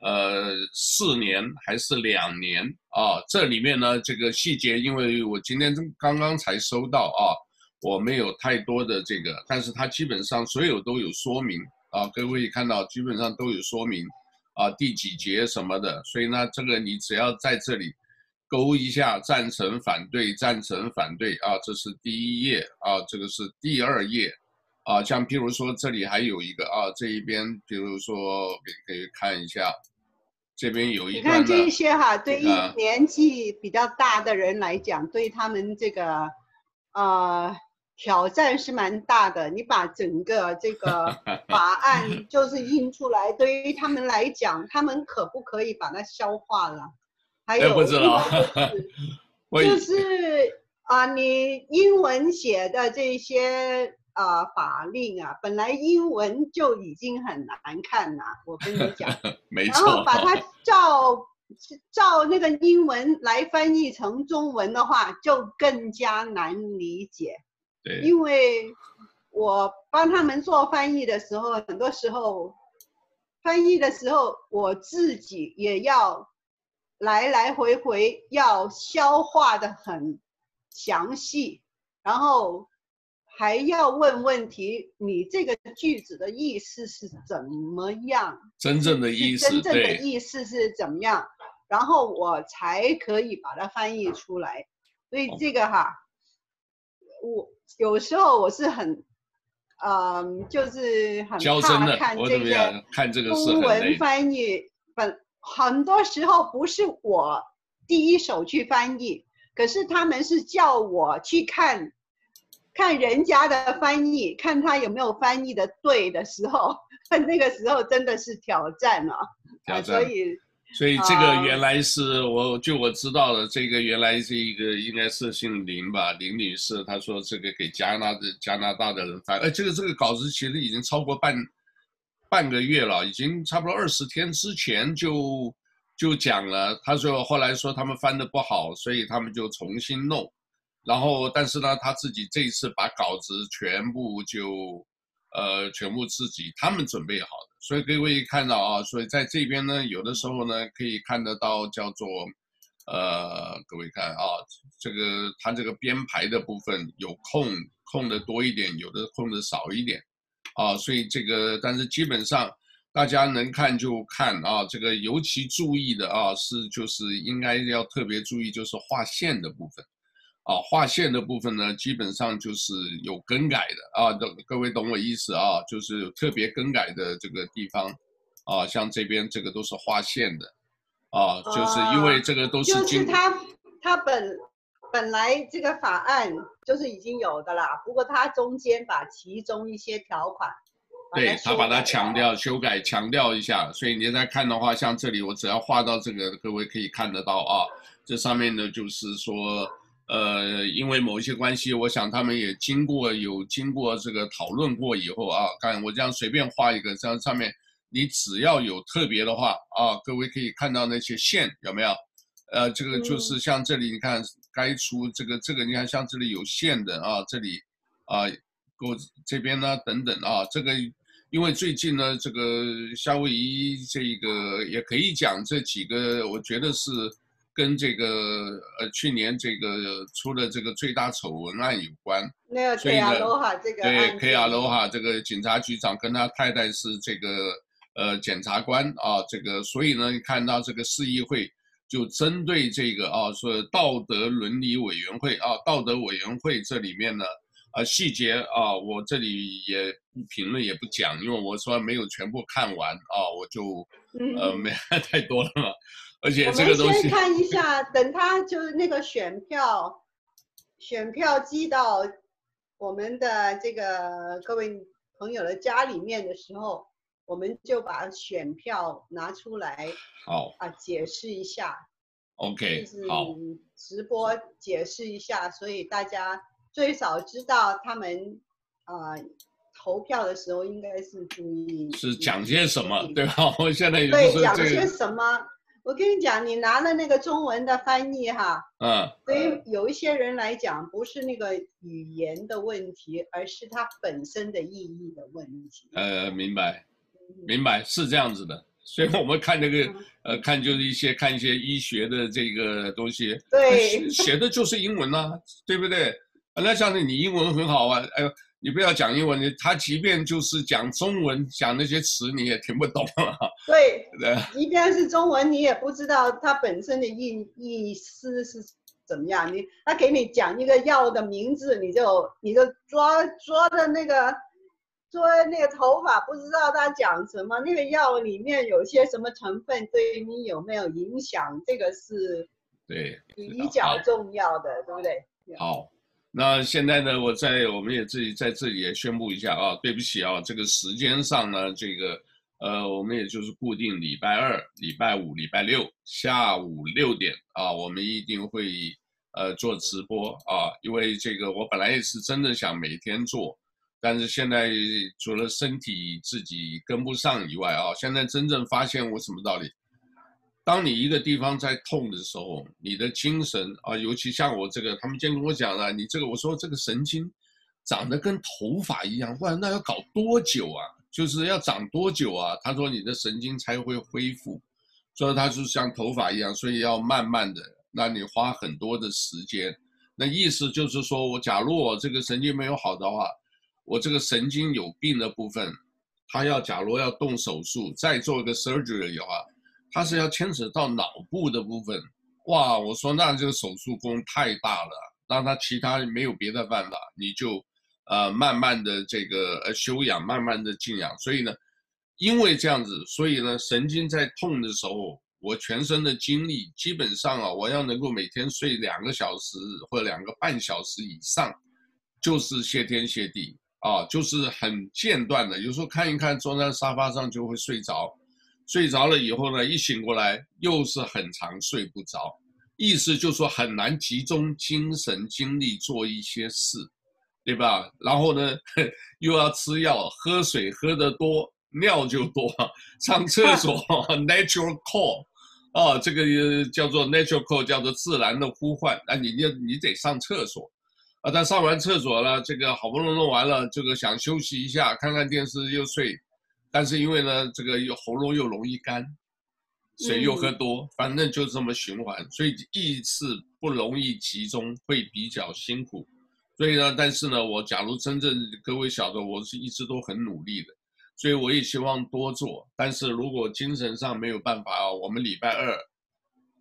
呃，四年还是两年啊？这里面呢，这个细节，因为我今天刚刚才收到啊，我没有太多的这个，但是它基本上所有都有说明啊，各位看到基本上都有说明啊，第几节什么的，所以呢，这个你只要在这里勾一下赞成、反对、赞成、反对啊，这是第一页啊，这个是第二页。啊，像譬如说这里还有一个啊，这一边比如说可以可以看一下，这边有一个。你看这些哈，对于年纪比较大的人来讲，对他们这个呃挑战是蛮大的。你把整个这个 <laughs> 法案就是印出来，对于他们来讲，他们可不可以把它消化了？还有，不知道，就是 <laughs> 啊，你英文写的这些。啊、呃，法令啊，本来英文就已经很难看了，我跟你讲，<laughs> 没错。然后把它照照那个英文来翻译成中文的话，就更加难理解。对，因为我帮他们做翻译的时候，很多时候翻译的时候，我自己也要来来回回要消化的很详细，然后。还要问问题，你这个句子的意思是怎么样？真正的意思，真正的意思是怎么样？然后我才可以把它翻译出来。所以这个哈，我有时候我是很，嗯，就是很怕看这个看这个中文翻译。本很多时候不是我第一手去翻译，可是他们是叫我去看。看人家的翻译，看他有没有翻译的对的时候，<laughs> 那个时候真的是挑战了。挑战。所以，所以这个原来是我就我知道的，这个原来是一个应该是姓林吧，林女士，她说这个给加拿的加拿大的人发，呃，这个这个稿子其实已经超过半半个月了，已经差不多二十天之前就就讲了。她说后来说他们翻的不好，所以他们就重新弄。然后，但是呢，她自己这一次把稿子全部就，呃，全部自己他们准备好的，所以各位看到啊，所以在这边呢，有的时候呢，可以看得到叫做，呃，各位看啊，这个他这个编排的部分有空空的多一点，有的空的少一点，啊，所以这个但是基本上大家能看就看啊，这个尤其注意的啊是就是应该要特别注意就是划线的部分。啊，划线的部分呢，基本上就是有更改的啊，各各位懂我意思啊，就是特别更改的这个地方，啊，像这边这个都是划线的，啊，就是因为这个都是就是他他本本来这个法案就是已经有的啦，不过他中间把其中一些条款，对他把它强调修改强调一下，所以你在看的话，像这里我只要画到这个，各位可以看得到啊，这上面呢就是说。呃，因为某一些关系，我想他们也经过有经过这个讨论过以后啊，看我这样随便画一个，这样上面你只要有特别的话啊，各位可以看到那些线有没有？呃，这个就是像这里你看该出这个这个你看像这里有线的啊，这里啊，我这边呢等等啊，这个因为最近呢这个夏威夷这个也可以讲这几个，我觉得是。跟这个呃去年这个出了这个最大丑闻案有关，那个 K 亚罗哈这个对 K 亚罗哈这个警察局长跟他太太是这个呃检察官啊，这个所以呢，你看到这个市议会就针对这个啊说道德伦理委员会啊道德委员会这里面呢啊细节啊我这里也不评论也不讲，因为我说没有全部看完啊，我就呃没 <laughs> 太多了嘛。而且这个东西，我们先看一下，等他就是那个选票，选票寄到我们的这个各位朋友的家里面的时候，我们就把选票拿出来，好啊，解释一下。OK，好，直播解释一下，所以大家最少知道他们啊、呃、投票的时候应该是注意是讲些什么，对吧？我现在也对讲些什么。我跟你讲，你拿了那个中文的翻译哈，嗯，对于有一些人来讲，不是那个语言的问题，而是它本身的意义的问题。呃，明白，明白是这样子的。所以我们看那个，嗯、呃，看就是一些看一些医学的这个东西，对，写的就是英文啊，对不对？那像你英文很好啊，哎呦。你不要讲英文，你他即便就是讲中文，讲那些词你也听不懂。<laughs> 对，对，即便是中文，你也不知道它本身的意意思是怎么样。你他给你讲一个药的名字，你就你就抓抓的那个抓那个头发，不知道他讲什么。那个药里面有些什么成分，对于你有没有影响，这个是对比较重要的，对不对？好。那现在呢，我在我们也自己在这里也宣布一下啊，对不起啊，这个时间上呢，这个呃，我们也就是固定礼拜二、礼拜五、礼拜六下午六点啊，我们一定会呃做直播啊，因为这个我本来也是真的想每天做，但是现在除了身体自己跟不上以外啊，现在真正发现我什么道理？当你一个地方在痛的时候，你的精神啊，尤其像我这个，他们今天跟我讲了，你这个我说这个神经长得跟头发一样，哇，那要搞多久啊？就是要长多久啊？他说你的神经才会恢复，所以它就像头发一样，所以要慢慢的，那你花很多的时间。那意思就是说我假如我这个神经没有好的话，我这个神经有病的部分，他要假如要动手术，再做一个 surgery 的话。它是要牵扯到脑部的部分，哇！我说那这个手术功太大了，让他其他没有别的办法，你就，呃，慢慢的这个呃休养，慢慢的静养。所以呢，因为这样子，所以呢，神经在痛的时候，我全身的精力基本上啊，我要能够每天睡两个小时或者两个半小时以上，就是谢天谢地啊，就是很间断的，有时候看一看，坐在沙发上就会睡着。睡着了以后呢，一醒过来又是很长睡不着，意思就是说很难集中精神精力做一些事，对吧？然后呢，又要吃药，喝水喝得多，尿就多，上厕所 <laughs> natural call，啊，这个叫做 natural call，叫做自然的呼唤，啊，你你你得上厕所，啊，但上完厕所了，这个好不容易弄完了，这个想休息一下，看看电视又睡。但是因为呢，这个又喉咙又容易干，水又喝多，嗯、反正就这么循环，所以意识不容易集中，会比较辛苦。所以呢，但是呢，我假如真正各位晓得，我是一直都很努力的，所以我也希望多做。但是如果精神上没有办法啊，我们礼拜二、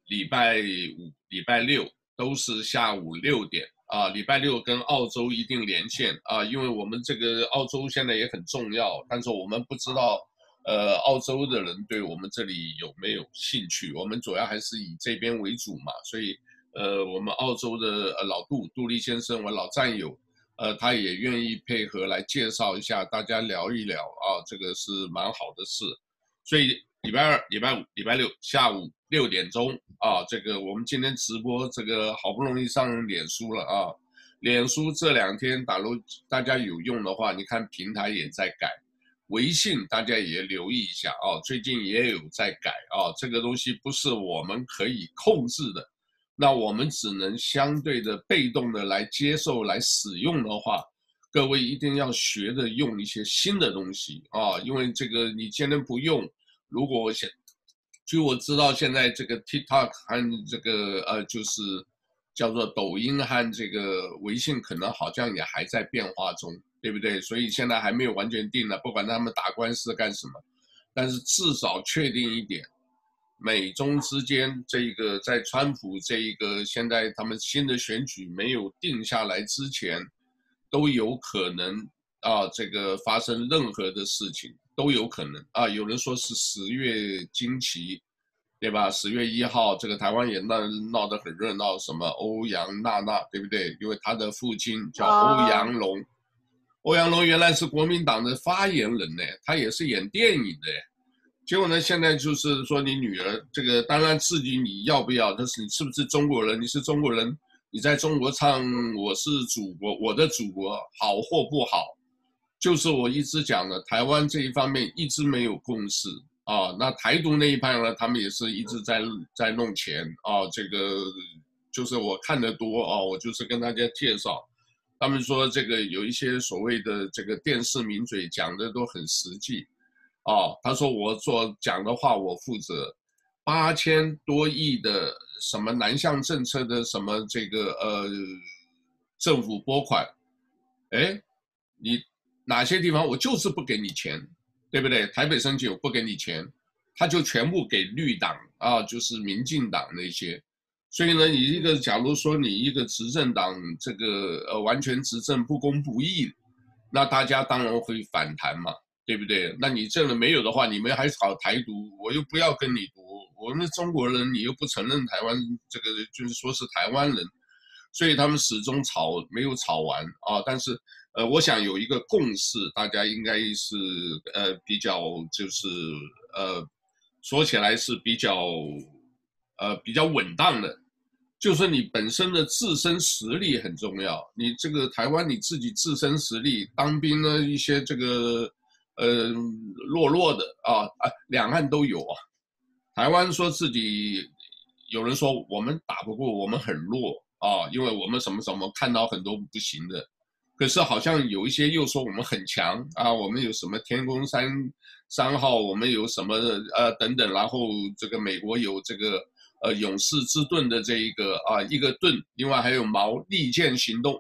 礼拜五、礼拜六都是下午六点啊，礼拜六跟澳洲一定连线啊，因为我们这个澳洲现在也很重要，但是我们不知道，呃，澳洲的人对我们这里有没有兴趣？我们主要还是以这边为主嘛，所以呃，我们澳洲的老杜杜立先生，我老战友，呃，他也愿意配合来介绍一下，大家聊一聊啊，这个是蛮好的事，所以。礼拜二、礼拜五、礼拜六下午六点钟啊，这个我们今天直播，这个好不容易上脸书了啊。脸书这两天，假如大家有用的话，你看平台也在改，微信大家也留意一下啊，最近也有在改啊。这个东西不是我们可以控制的，那我们只能相对的被动的来接受、来使用的话，各位一定要学着用一些新的东西啊，因为这个你今天不用。如果我想，据我知道，现在这个 TikTok 和这个呃，就是叫做抖音和这个微信，可能好像也还在变化中，对不对？所以现在还没有完全定了，不管他们打官司干什么，但是至少确定一点，美中之间这个在川普这一个现在他们新的选举没有定下来之前，都有可能啊，这个发生任何的事情。都有可能啊，有人说是十月惊奇，对吧？十月一号，这个台湾也闹闹得很热闹，什么欧阳娜娜，对不对？因为她的父亲叫欧阳龙，啊、欧阳龙原来是国民党的发言人呢，他也是演电影的。结果呢，现在就是说你女儿这个，当然至于你要不要，但是你是不是中国人？你是中国人，你在中国唱我是祖国，我的祖国好或不好？就是我一直讲的，台湾这一方面一直没有共识啊。那台独那一派呢，他们也是一直在在弄钱啊。这个就是我看得多啊，我就是跟大家介绍，他们说这个有一些所谓的这个电视名嘴讲的都很实际啊。他说我做讲的话我负责，八千多亿的什么南向政策的什么这个呃政府拨款，哎，你。哪些地方我就是不给你钱，对不对？台北升级我不给你钱，他就全部给绿党啊，就是民进党那些。所以呢，你一个假如说你一个执政党这个呃完全执政不公不义，那大家当然会反弹嘛，对不对？那你这个没有的话，你们还炒台独，我又不要跟你独，我们中国人你又不承认台湾这个就是说是台湾人，所以他们始终吵没有吵完啊，但是。呃，我想有一个共识，大家应该是呃比较就是呃说起来是比较呃比较稳当的，就是你本身的自身实力很重要。你这个台湾你自己自身实力，当兵呢一些这个呃弱弱的啊啊，两岸都有啊。台湾说自己有人说我们打不过，我们很弱啊，因为我们什么什么看到很多不行的。可是好像有一些又说我们很强啊，我们有什么天宫三三号，我们有什么呃等等，然后这个美国有这个呃勇士之盾的这一个啊一个盾，另外还有毛利剑行动，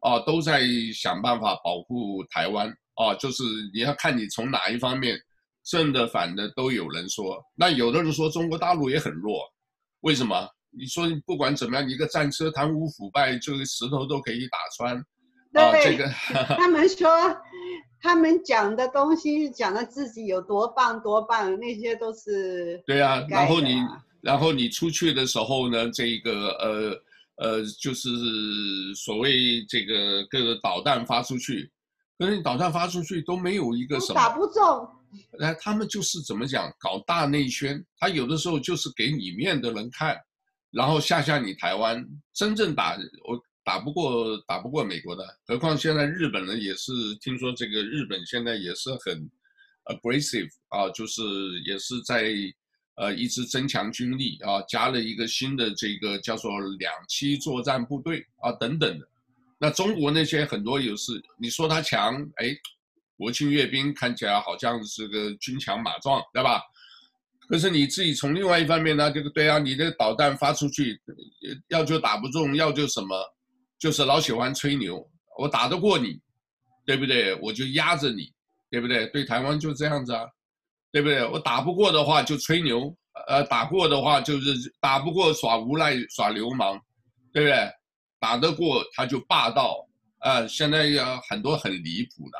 啊都在想办法保护台湾啊，就是你要看你从哪一方面，正的反的都有人说，那有的人说中国大陆也很弱，为什么？你说不管怎么样，一个战车贪污腐败，这个石头都可以打穿。对，啊这个、<laughs> 他们说，他们讲的东西讲的自己有多棒多棒，那些都是对啊。然后你，然后你出去的时候呢，这个呃呃，就是所谓这个各个导弹发出去，可是你导弹发出去都没有一个什么打不中。那，他们就是怎么讲，搞大内宣，他有的时候就是给里面的人看，然后吓吓你台湾，真正打我。打不过打不过美国的，何况现在日本人也是听说这个日本现在也是很 aggressive 啊，就是也是在呃一直增强军力啊，加了一个新的这个叫做两栖作战部队啊等等的。那中国那些很多有是你说他强，哎，国庆阅兵看起来好像是个军强马壮，对吧？可是你自己从另外一方面呢，这个对啊，你的导弹发出去，要就打不中，要就什么。就是老喜欢吹牛，我打得过你，对不对？我就压着你，对不对？对台湾就这样子啊，对不对？我打不过的话就吹牛，呃，打过的话就是打不过耍无赖耍流氓，对不对？打得过他就霸道啊、呃！现在有很多很离谱的，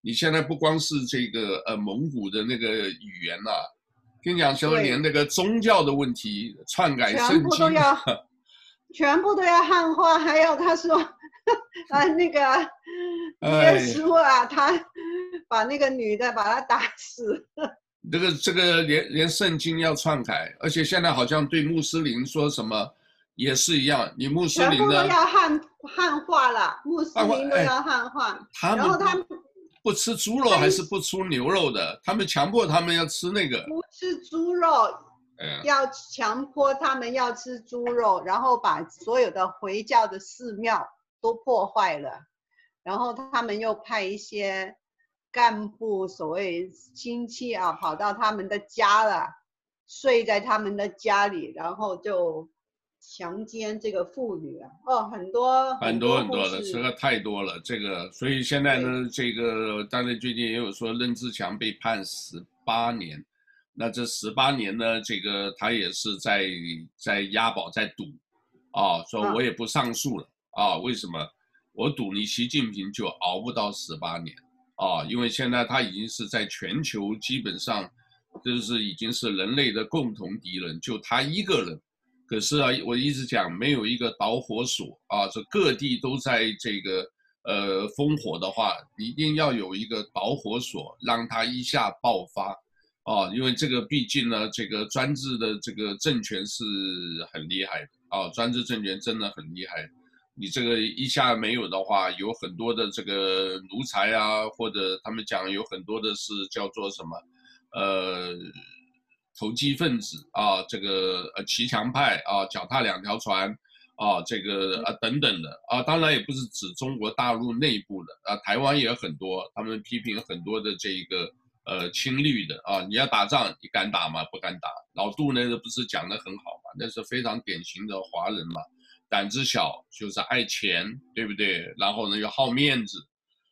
你现在不光是这个呃蒙古的那个语言呐、啊，跟你讲说连那个宗教的问题篡改圣经，全部都要，<laughs> 全部都要汉化，还有他说 <laughs> 啊那个耶稣啊，他把那个女的把他打死。这个这个连连圣经要篡改，而且现在好像对穆斯林说什么也是一样，你穆斯林呢？全部都要汉汉化了，穆斯林都要汉化。他们然后他们不吃猪肉还是不吃牛肉的？他们强迫他们要吃那个。不吃猪肉，要强迫他们要吃猪肉，然后把所有的回教的寺庙都破坏了，然后他们又派一些。干部所谓亲戚啊，跑到他们的家了，睡在他们的家里，然后就强奸这个妇女啊，哦，很多很多很多的，这个太多了。这个，所以现在呢，这个当然最近也有说任志强被判十八年，那这十八年呢，这个他也是在在押宝在赌，啊，说我也不上诉了啊，为什么？我赌你习近平就熬不到十八年。啊，因为现在他已经是在全球基本上，就是已经是人类的共同敌人，就他一个人。可是啊，我一直讲没有一个导火索啊，这各地都在这个呃烽火的话，一定要有一个导火索，让他一下爆发啊。因为这个毕竟呢，这个专制的这个政权是很厉害的啊，专制政权真的很厉害。你这个一下没有的话，有很多的这个奴才啊，或者他们讲有很多的是叫做什么，呃，投机分子啊，这个呃骑墙派啊，脚踏两条船啊，这个啊等等的啊，当然也不是指中国大陆内部的啊，台湾也很多，他们批评很多的这一个呃亲绿的啊，你要打仗你敢打吗？不敢打。老杜那个不是讲的很好吗？那是非常典型的华人嘛。胆子小就是爱钱，对不对？然后呢又好面子，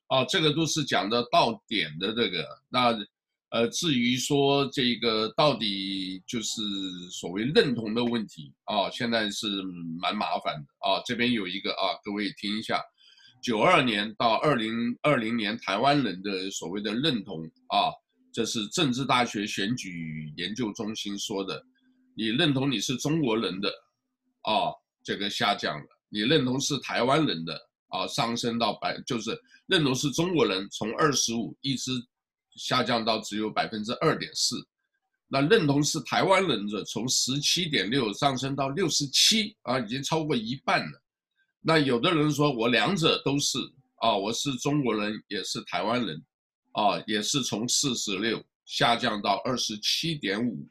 啊，这个都是讲的到点的这个。那，呃，至于说这个到底就是所谓认同的问题啊，现在是蛮麻烦的啊。这边有一个啊，各位听一下，九二年到二零二零年台湾人的所谓的认同啊，这是政治大学选举研究中心说的，你认同你是中国人的啊。这个下降了，你认同是台湾人的啊，上升到百，就是认同是中国人，从二十五一直下降到只有百分之二点四，那认同是台湾人的，从十七点六上升到六十七啊，已经超过一半了。那有的人说我两者都是啊，我是中国人，也是台湾人，啊，也是从四十六下降到二十七点五，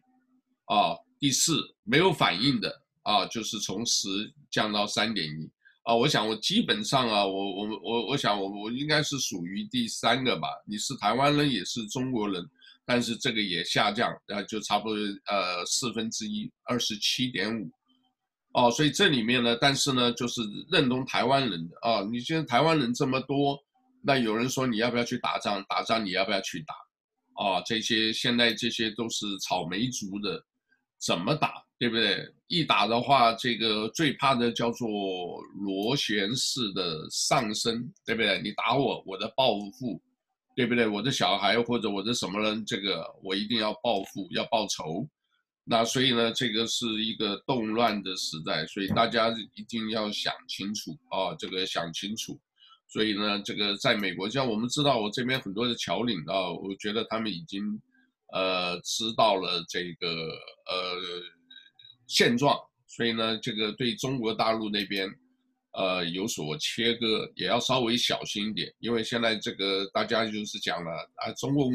啊，第四没有反应的。啊，就是从十降到三点一啊，我想我基本上啊，我我我我想我我应该是属于第三个吧。你是台湾人，也是中国人，但是这个也下降，啊，就差不多呃四分之一，二十七点五，哦，所以这里面呢，但是呢，就是认同台湾人啊，你现在台湾人这么多，那有人说你要不要去打仗？打仗你要不要去打？啊，这些现在这些都是草莓族的，怎么打？对不对？一打的话，这个最怕的叫做螺旋式的上升，对不对？你打我，我的报复，对不对？我的小孩或者我的什么人，这个我一定要报复，要报仇。那所以呢，这个是一个动乱的时代，所以大家一定要想清楚啊，这个想清楚。所以呢，这个在美国，像我们知道，我这边很多的侨领啊，我觉得他们已经呃知道了这个呃。现状，所以呢，这个对中国大陆那边，呃，有所切割，也要稍微小心一点，因为现在这个大家就是讲了啊，中共，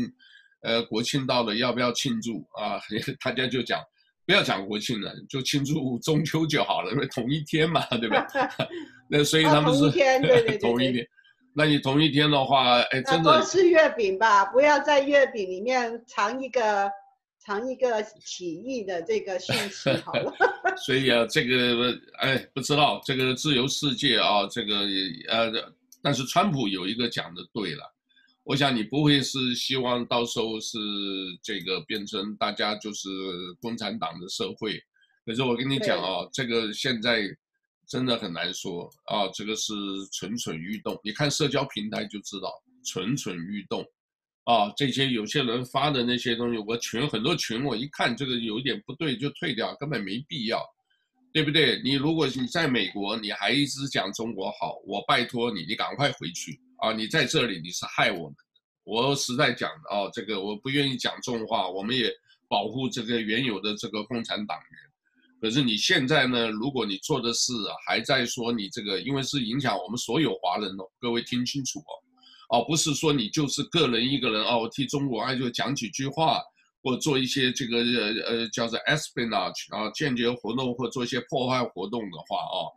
呃，国庆到了，要不要庆祝啊？<laughs> 大家就讲，不要讲国庆了，就庆祝中秋就好了，因为同一天嘛，对不对？<laughs> 那所以他们是、啊、同一天，对对对，对，<laughs> 同一天。那你同一天的话，哎，真的多吃月饼吧，不要在月饼里面藏一个。藏一个起义的这个讯息好了，所以啊，这个哎，不知道这个自由世界啊，这个呃，但是川普有一个讲的对了，我想你不会是希望到时候是这个变成大家就是共产党的社会，可是我跟你讲啊，这个现在真的很难说啊。这个是蠢蠢欲动，你看社交平台就知道蠢蠢欲动啊。这些有些人发的那些东西，我群很多群，我一看这个有一点不对就退掉，根本没必要，对不对？你如果你在美国，你还一直讲中国好，我拜托你，你赶快回去啊！你在这里你是害我们的。我实在讲哦，这个我不愿意讲重话，我们也保护这个原有的这个共产党员。可是你现在呢，如果你做的事还在说你这个，因为是影响我们所有华人哦，各位听清楚哦，哦，不是说你就是个人一个人哦，我替中国爱就讲几句话，或做一些这个呃呃叫做 espionage 啊间谍活动，或做一些破坏活动的话哦。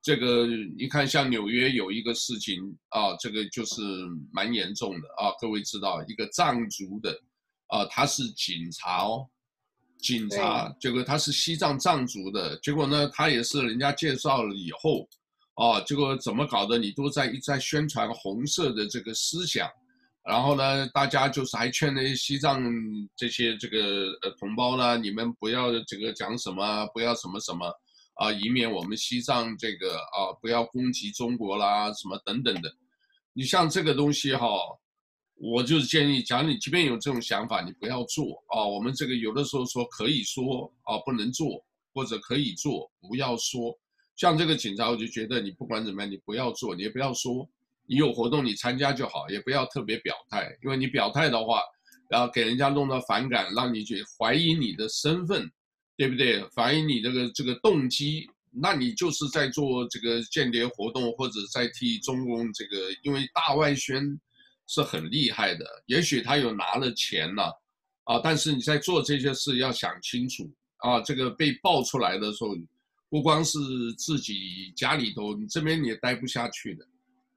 这个你看，像纽约有一个事情啊，这个就是蛮严重的啊。各位知道，一个藏族的啊，他是警察哦，警察，结果他是西藏藏族的，结果呢，他也是人家介绍了以后，啊，结果怎么搞的？你都在一再宣传红色的这个思想，然后呢，大家就是还劝那些西藏这些这个呃同胞呢，你们不要这个讲什么，不要什么什么。啊，以免我们西藏这个啊，不要攻击中国啦，什么等等的。你像这个东西哈，我就是建议，假如你即便有这种想法，你不要做啊。我们这个有的时候说可以说啊，不能做，或者可以做，不要说。像这个警察，我就觉得你不管怎么样，你不要做，你也不要说。你有活动你参加就好，也不要特别表态，因为你表态的话，然后给人家弄到反感，让你去怀疑你的身份。对不对？反映你这个这个动机，那你就是在做这个间谍活动，或者在替中共这个，因为大外宣是很厉害的，也许他有拿了钱了，啊，但是你在做这些事要想清楚啊，这个被爆出来的时候，不光是自己家里头，你这边你也待不下去的，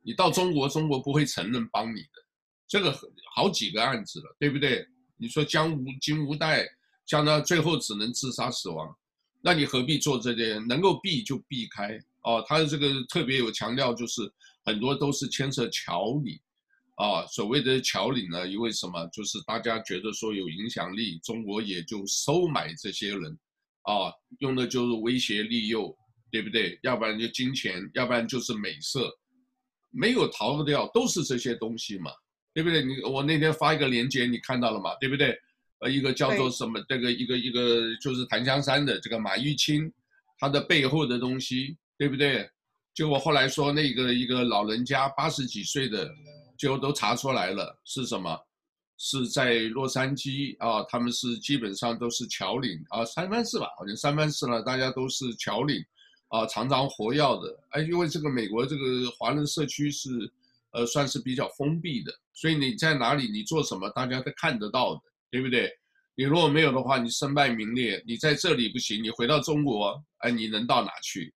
你到中国，中国不会承认帮你的，这个好几个案子了，对不对？你说江无金无代。像他最后只能自杀死亡，那你何必做这些？能够避就避开哦。他这个特别有强调，就是很多都是牵涉侨领，啊，所谓的侨领呢，因为什么？就是大家觉得说有影响力，中国也就收买这些人，啊，用的就是威胁利诱，对不对？要不然就金钱，要不然就是美色，没有逃得掉，都是这些东西嘛，对不对？你我那天发一个链接，你看到了吗？对不对？呃，一个叫做什么？这个一个一个就是檀香山的这个马玉清，他的背后的东西，对不对？结果后来说那个一个老人家八十几岁的，最后都查出来了是什么？是在洛杉矶啊，他们是基本上都是侨领啊，三藩市吧，好像三藩市呢，大家都是侨领啊，常常活跃的。哎，因为这个美国这个华人社区是呃算是比较封闭的，所以你在哪里你做什么，大家都看得到的。对不对？你如果没有的话，你身败名裂。你在这里不行，你回到中国，哎，你能到哪去？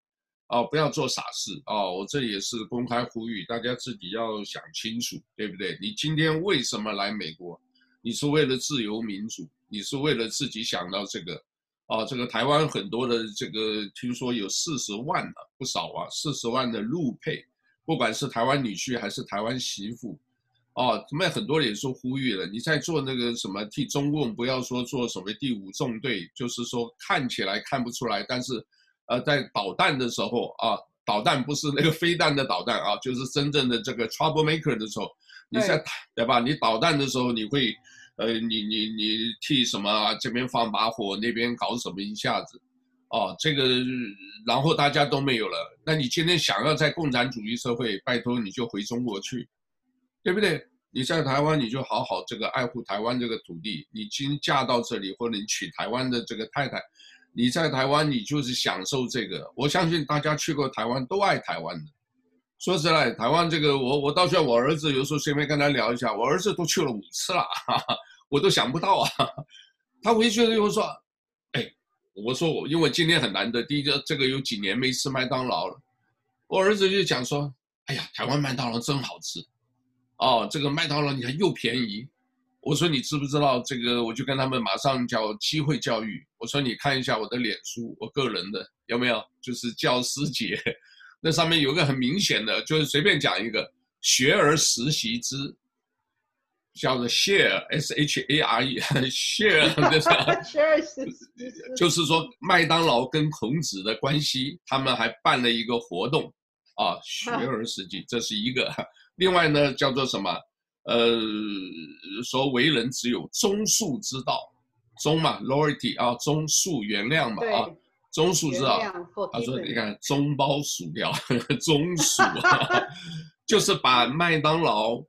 哦，不要做傻事哦。我这也是公开呼吁大家自己要想清楚，对不对？你今天为什么来美国？你是为了自由民主？你是为了自己想到这个？哦，这个台湾很多的这个，听说有四十万的，不少啊，四十万的陆配，不管是台湾女婿还是台湾媳妇。哦，他们很多人也说呼吁了，你在做那个什么替中共，不要说做所谓第五纵队，就是说看起来看不出来，但是，呃，在导弹的时候啊，导弹不是那个飞弹的导弹啊，就是真正的这个 trouble maker 的时候，你在对，对吧？你导弹的时候，你会，呃，你你你替什么啊？这边放把火，那边搞什么一下子，哦，这个然后大家都没有了，那你今天想要在共产主义社会，拜托你就回中国去。对不对？你在台湾，你就好好这个爱护台湾这个土地。你今嫁到这里，或者你娶台湾的这个太太，你在台湾，你就是享受这个。我相信大家去过台湾都爱台湾的。说实在，台湾这个，我我倒是我儿子有时候随便跟他聊一下，我儿子都去了五次了，哈哈，我都想不到啊。他回去了以后说，哎，我说我因为今天很难得，第一个这个有几年没吃麦当劳了，我儿子就讲说，哎呀，台湾麦当劳真好吃。哦，这个麦当劳你看又便宜，我说你知不知道这个？我就跟他们马上叫机会教育。我说你看一下我的脸书，我个人的有没有？就是教师节，那上面有个很明显的，就是随便讲一个学而时习之。叫做 share，s h a r <laughs> e，share <laughs> 就是就是说麦当劳跟孔子的关系，他们还办了一个活动啊，学而时习，这是一个。另外呢，叫做什么？呃，说为人只有忠恕之道，忠嘛，loyalty 啊，忠恕原谅嘛啊，忠恕之道。他说你看，中包薯条，<laughs> 忠恕啊，<laughs> <laughs> 就是把麦当劳。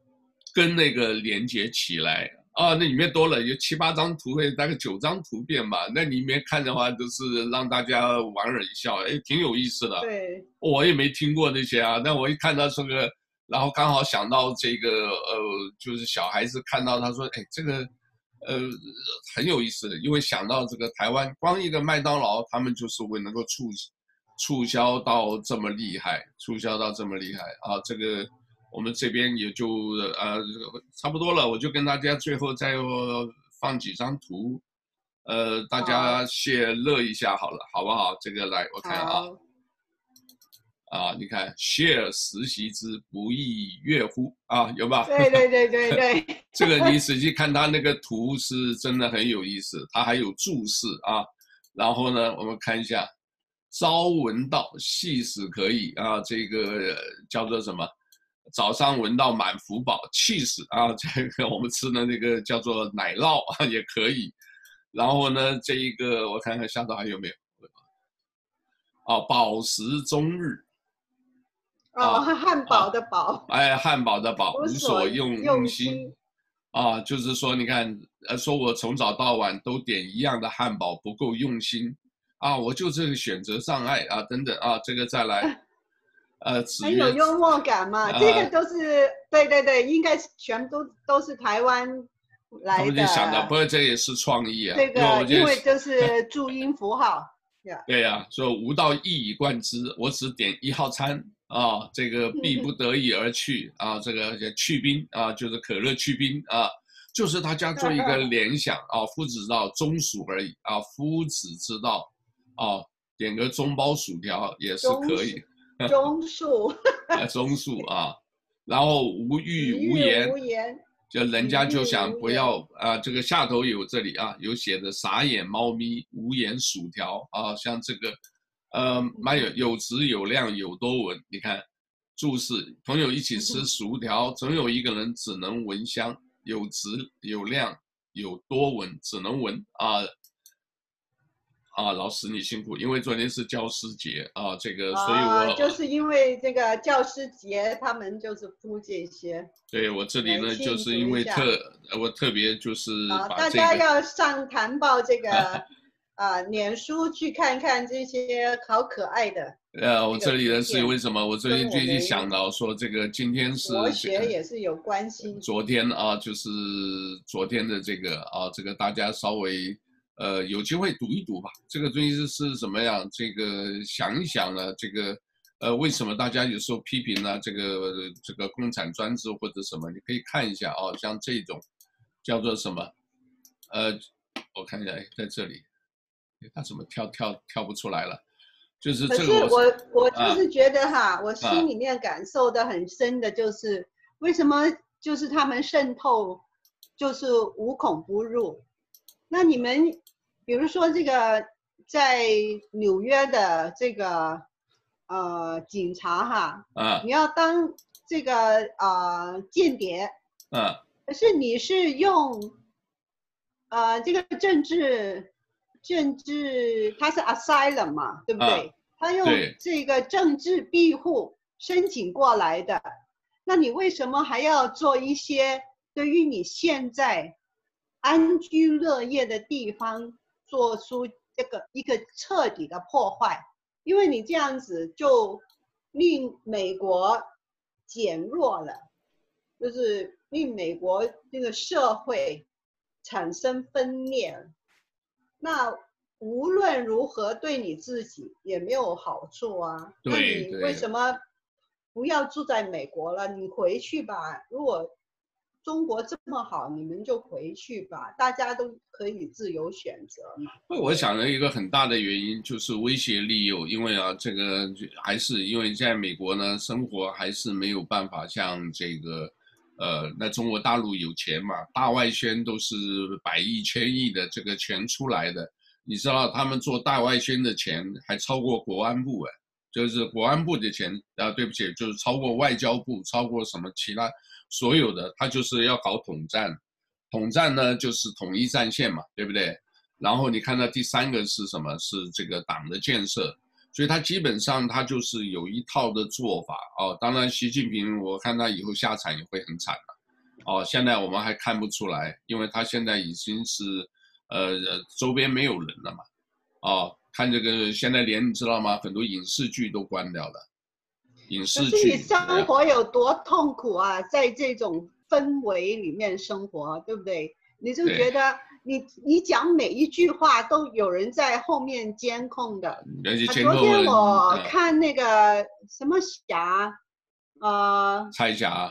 跟那个连接起来啊，那里面多了有七八张图片，大概九张图片吧。那里面看的话，都是让大家莞尔一笑，哎，挺有意思的。对，我也没听过那些啊。但我一看到这个，然后刚好想到这个，呃，就是小孩子看到他说，哎，这个，呃，很有意思的，因为想到这个台湾，光一个麦当劳，他们就是会能够促促销到这么厉害，促销到这么厉害啊，这个。我们这边也就呃差不多了，我就跟大家最后再放几张图，呃，大家谢乐一下好了，好不好？这个来我看啊，啊，你看 share 实习之不亦乐乎啊，有吧？对对对对对，<laughs> 这个你仔细看他那个图是真的很有意思，他还有注释啊，然后呢，我们看一下，朝闻道，夕死可矣啊，这个叫做什么？早上闻到满福宝气死啊！这个我们吃的那个叫做奶酪啊，也可以。然后呢，这一个我看看下头还有没有？啊，饱食终日。哦，汉堡的堡。哎，汉堡的堡，<laughs> 无所用用心。啊，就是说，你看，呃，说我从早到晚都点一样的汉堡不够用心啊，我就这个选择障碍啊，等等啊，这个再来。<laughs> 呃，很有幽默感嘛，呃、这个都是对对对，应该是全都都是台湾来的。我想的，不过这也是创意啊。这个因为就 <laughs> 是注音符号。对呀、啊，所以吾道一以贯之，我只点一号餐啊，这个必不得已而去啊，这个去冰啊，就是可乐去冰啊，就是大家做一个 <laughs> 联想啊，夫子之道中暑而已啊，夫子之道啊，点个中包薯条也是可以。中恕，<laughs> 忠恕啊，然后无欲无言，无言，就人家就想不要啊，这个下头有这里啊，有写的傻眼猫咪，无言薯条啊，像这个，呃，蛮有有质有量有多闻，你看注释，朋友一起吃薯条，总有一个人只能闻香，有质有量有多闻，只能闻啊。啊，老师你辛苦，因为昨天是教师节啊，这个所以我、啊、就是因为这个教师节，他们就是铺这些。对，我这里呢，就是因为特我特别就是、啊、大家要上谈报这个 <laughs> 啊，脸书去看看这些好可爱的。呃，我这里呢是为什么？我最近最近想到说，这个今天是国学也是有关系。昨天啊，就是昨天的这个啊，这个大家稍微。呃，有机会读一读吧。这个东西是是什么样？这个想一想呢？这个，呃，为什么大家有时候批评呢？这个这个共产专制或者什么？你可以看一下哦，像这种叫做什么？呃，我看一下，哎，在这里，他怎么跳跳跳不出来了？就是这个我。可是我我就是觉得哈，啊、我心里面感受的很深的就是，啊、为什么就是他们渗透就是无孔不入？那你们，比如说这个在纽约的这个呃警察哈，啊，你要当这个呃间谍，啊，可是你是用呃这个政治政治，他是 asylum 嘛，对不对？啊，他用这个政治庇护申请过来的，那你为什么还要做一些对于你现在？安居乐业的地方做出这个一个彻底的破坏，因为你这样子就令美国减弱了，就是令美国这个社会产生分裂。那无论如何对你自己也没有好处啊。对那你为什么不要住在美国了？你回去吧。如果中国这么好，你们就回去吧，大家都可以自由选择嘛。我想的一个很大的原因就是威胁利诱，因为啊，这个还是因为在美国呢，生活还是没有办法像这个，呃，那中国大陆有钱嘛，大外宣都是百亿、千亿的这个钱出来的。你知道他们做大外宣的钱还超过国安部哎，就是国安部的钱啊，对不起，就是超过外交部，超过什么其他所有的，他就是要搞统战，统战呢就是统一战线嘛，对不对？然后你看到第三个是什么？是这个党的建设。所以他基本上他就是有一套的做法哦，当然习近平我看他以后下场也会很惨的，哦，现在我们还看不出来，因为他现在已经是呃周边没有人了嘛，哦，看这个现在连你知道吗？很多影视剧都关掉了，影视剧。生活有多痛苦啊，在这种氛围里面生活，对不对？你就觉得。你你讲每一句话都有人在后面监控的。监控昨天我看那个什么霞，呃，蔡霞，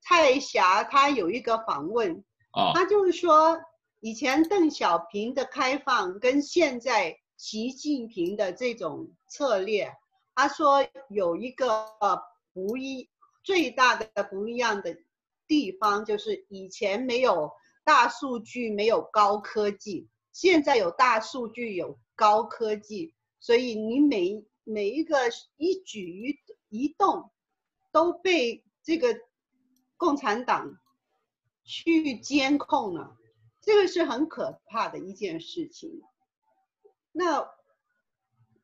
蔡霞她有一个访问，啊，她就是说以前邓小平的开放跟现在习近平的这种策略，她说有一个不一最大的不一样的地方就是以前没有。大数据没有高科技，现在有大数据，有高科技，所以你每每一个一举一动都被这个共产党去监控了，这个是很可怕的一件事情。那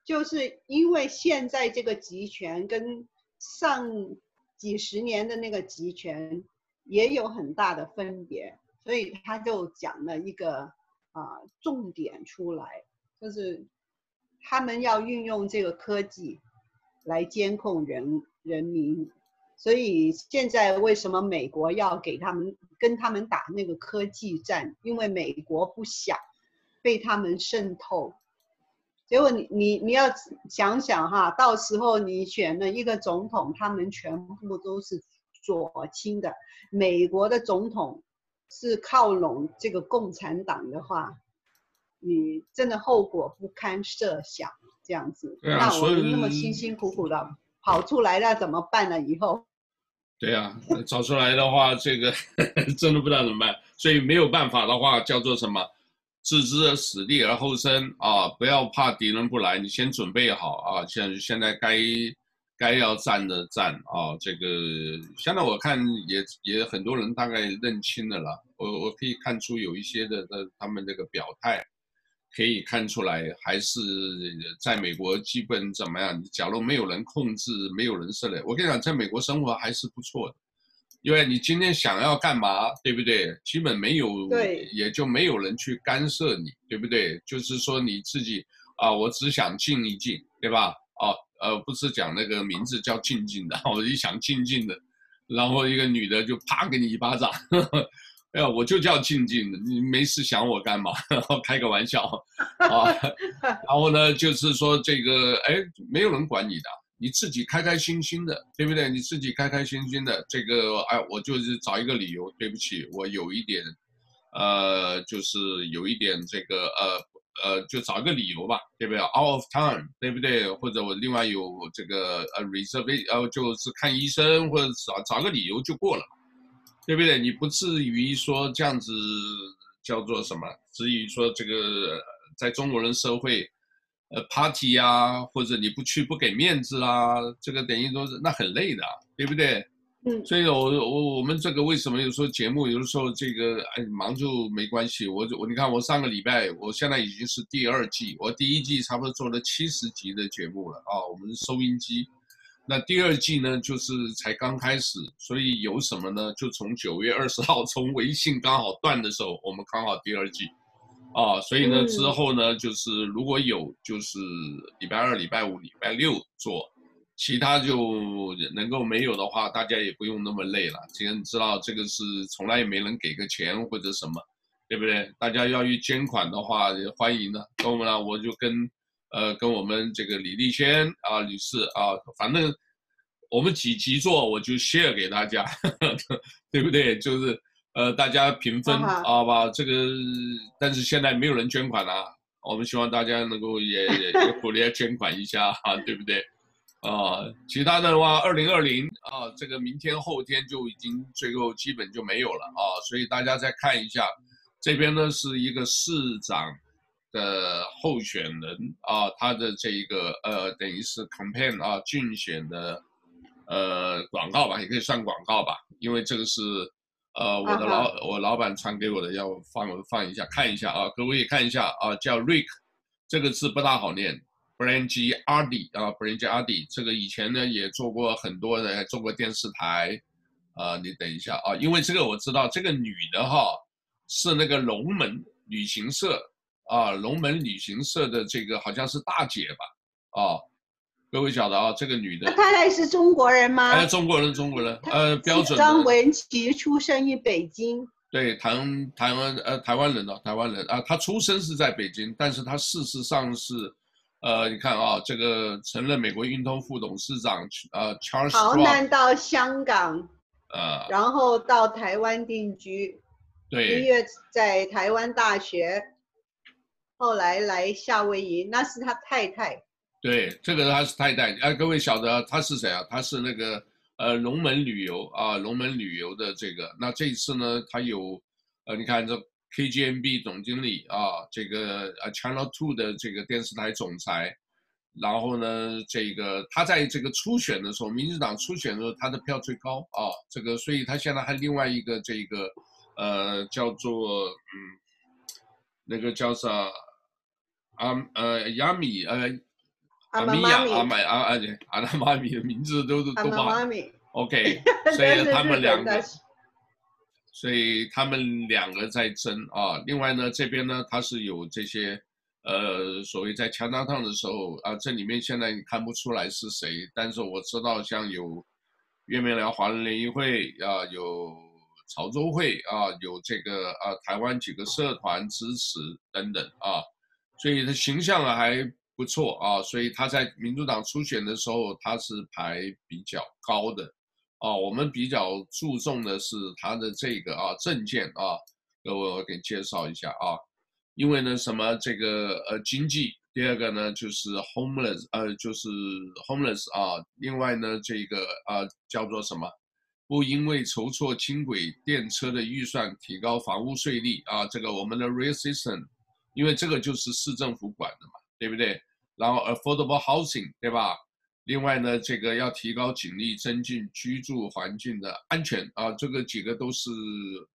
就是因为现在这个集权跟上几十年的那个集权也有很大的分别。所以他就讲了一个啊、重点出来，就是他们要运用这个科技来监控人人民。所以现在为什么美国要给他们跟他们打那个科技战？因为美国不想被他们渗透。结果你你你要想想哈，到时候你选了一个总统，他们全部都是左倾的，美国的总统。是靠拢这个共产党的话，你真的后果不堪设想。这样子，对啊，那我们那么辛辛苦苦的跑出来了，怎么办呢？以后？对啊，找出来的话，这个 <laughs> 真的不知道怎么办。所以没有办法的话，叫做什么？置之而死地而后生啊！不要怕敌人不来，你先准备好啊！现现在该。该要站的站啊，这个现在我看也也很多人大概认清了啦。我我可以看出有一些的的他们这个表态，可以看出来还是在美国基本怎么样？假如没有人控制，没有人设的，我跟你讲，在美国生活还是不错的，因为你今天想要干嘛，对不对？基本没有，对，也就没有人去干涉你，对不对？就是说你自己啊，我只想静一静，对吧？啊。呃，不是讲那个名字叫静静的，<laughs> 我一想静静的，然后一个女的就啪给你一巴掌，呵 <laughs> 呵哎呀，我就叫静静的，你没事想我干嘛？然后开个玩笑，啊，然后呢，就是说这个，哎，没有人管你的，你自己开开心心的，对不对？你自己开开心心的，这个，哎，我就是找一个理由，对不起，我有一点，呃，就是有一点这个，呃。呃，就找一个理由吧，对不对？Out of time，对不对？或者我另外有这个呃 reserve，呃，就是看医生或者找找个理由就过了，对不对？你不至于说这样子叫做什么？至于说这个在中国人社会，呃，party 啊，或者你不去不给面子啊，这个等于说是那很累的，对不对？嗯，所以我我我们这个为什么有时候节目有的时候这个哎忙就没关系，我我你看我上个礼拜我现在已经是第二季，我第一季差不多做了七十集的节目了啊，我们收音机，那第二季呢就是才刚开始，所以有什么呢？就从九月二十号从微信刚好断的时候，我们刚好第二季，啊，所以呢之后呢就是如果有就是礼拜二、礼拜五、礼拜六做。其他就能够没有的话，大家也不用那么累了。既然知道这个是从来也没人给个钱或者什么，对不对？大家要去捐款的话，也欢迎的。那么呢，我就跟呃跟我们这个李丽轩啊女士啊，反正我们几集做我就 share 给大家，呵 <laughs> 呵对不对？就是呃大家平分好吧？这个但是现在没有人捐款了，我们希望大家能够也也鼓励捐款一下哈，对不对？啊，其他的话，二零二零啊，这个明天后天就已经最后基本就没有了啊，所以大家再看一下，这边呢是一个市长的候选人啊，他的这一个呃，等于是 campaign 啊，竞选的呃广告吧，也可以算广告吧，因为这个是呃我的老、uh -huh. 我老板传给我的，要放放一下看一下啊，各位也看一下啊，叫 Rick，这个字不大好念。Brangiardi 啊，Brangiardi 这个以前呢也做过很多的，做过电视台，啊，你等一下啊，因为这个我知道，这个女的哈是那个龙门旅行社啊，龙门旅行社的这个好像是大姐吧，啊，各位晓得啊，这个女的，她太太是中国人吗？哎，中国人，中国人，呃，标准。张文琪出生于北京。对，台台湾呃台湾人哦，台湾人啊，她出生是在北京，但是她事实上是。呃，你看啊，这个曾任美国运通副董事长，呃，Charles 逃难到香港，呃，然后到台湾定居，对，一月在台湾大学，后来来夏威夷，那是他太太。对，这个他是太太，哎、呃，各位晓得他是谁啊？他是那个呃龙门旅游啊，龙门旅游的这个，那这一次呢，他有，呃，你看这。KGMB 总经理啊，这个呃 Channel Two 的这个电视台总裁，然后呢，这个他在这个初选的时候，民主党初选的时候，他的票最高啊，这个所以他现在还另外一个这个呃叫做嗯那个叫啥阿呃亚米呃阿米亚阿麦阿阿阿拉妈咪的名字都都都把 OK，<laughs> 所以他们两个。所以他们两个在争啊，另外呢，这边呢，它是有这些，呃，所谓在 Chinatown 的时候啊，这里面现在你看不出来是谁，但是我知道像有月面寮华人联谊会啊，有潮州会啊，有这个啊台湾几个社团支持等等啊，所以他形象还不错啊，所以他在民主党初选的时候他是排比较高的。啊，我们比较注重的是他的这个啊证件啊，各位我给介绍一下啊，因为呢什么这个呃经济，第二个呢就是 homeless 呃就是 homeless 啊，另外呢这个啊叫做什么，不因为筹措轻轨电车的预算提高房屋税率啊，这个我们的 rail system，因为这个就是市政府管的嘛，对不对？然后 affordable housing 对吧？另外呢，这个要提高警力，增进居住环境的安全啊，这个几个都是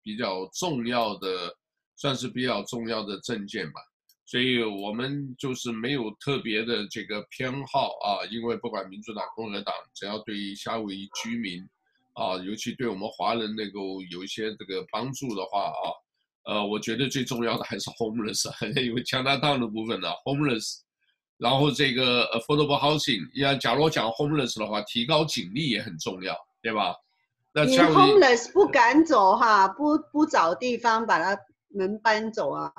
比较重要的，算是比较重要的政见吧。所以我们就是没有特别的这个偏好啊，因为不管民主党、共和党，只要对于夏威夷居民啊，尤其对我们华人能够有一些这个帮助的话啊，呃，我觉得最重要的还是 homeless，因为 Chinatown 的部分呢，homeless。然后这个 affordable housing，要假如讲 homeless 的话，提高警力也很重要，对吧？那你 homeless 不敢走哈，不不找地方把他们搬走啊，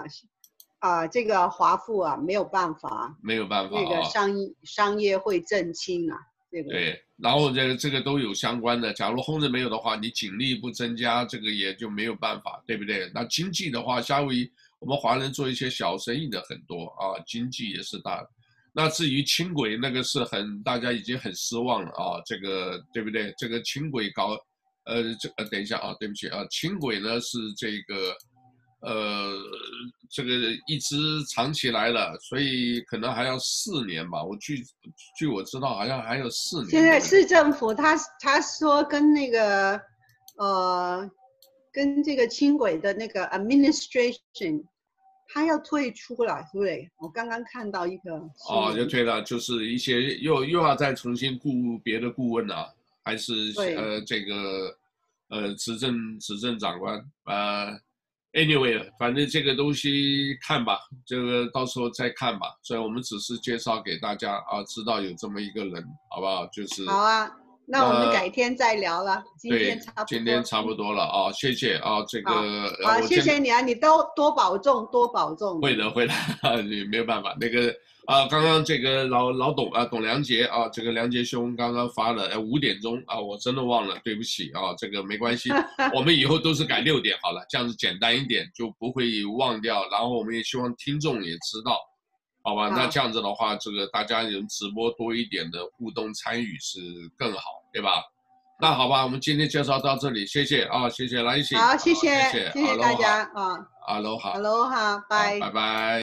啊，这个华富啊没有办法，没有办法，那个商业商业会震清啊，这个对，然后这个这个都有相关的。假如 homeless 没有的话，你警力不增加，这个也就没有办法，对不对？那经济的话，夏威夷我们华人做一些小生意的很多啊，经济也是大的。那至于轻轨那个是很大家已经很失望了啊，这个对不对？这个轻轨搞，呃，这呃等一下啊，对不起啊，轻轨呢是这个，呃，这个一直藏起来了，所以可能还要四年吧。我据据我知道，好像还有四年。现在市政府他他说跟那个，呃，跟这个轻轨的那个 administration。他要退出了，对不对？我刚刚看到一个哦，就退了，就是一些又又要再重新雇别的顾问了，还是呃这个呃执政执政长官啊、呃、，anyway，反正这个东西看吧，这个到时候再看吧。所以我们只是介绍给大家啊，知道有这么一个人，好不好？就是好啊。那我们改天再聊了。今天差不多。今天差不多了啊，谢谢啊，这个啊，谢谢你啊，你都多保重，多保重。会的，会的，<laughs> 你没有办法。那个啊，刚刚这个老老董啊，董梁杰啊，这个梁杰兄刚刚发了，呃，五点钟啊，我真的忘了，对不起啊，这个没关系，<laughs> 我们以后都是改六点好了，这样子简单一点，就不会忘掉。然后我们也希望听众也知道。好吧？那这样子的话，这个大家有直播多一点的互动参与是更好，对吧？那好吧，我们今天介绍到这里，谢谢啊，谢谢来信，好，谢谢，谢谢大家啊，哈喽，哈，哈喽，哈，拜，拜拜。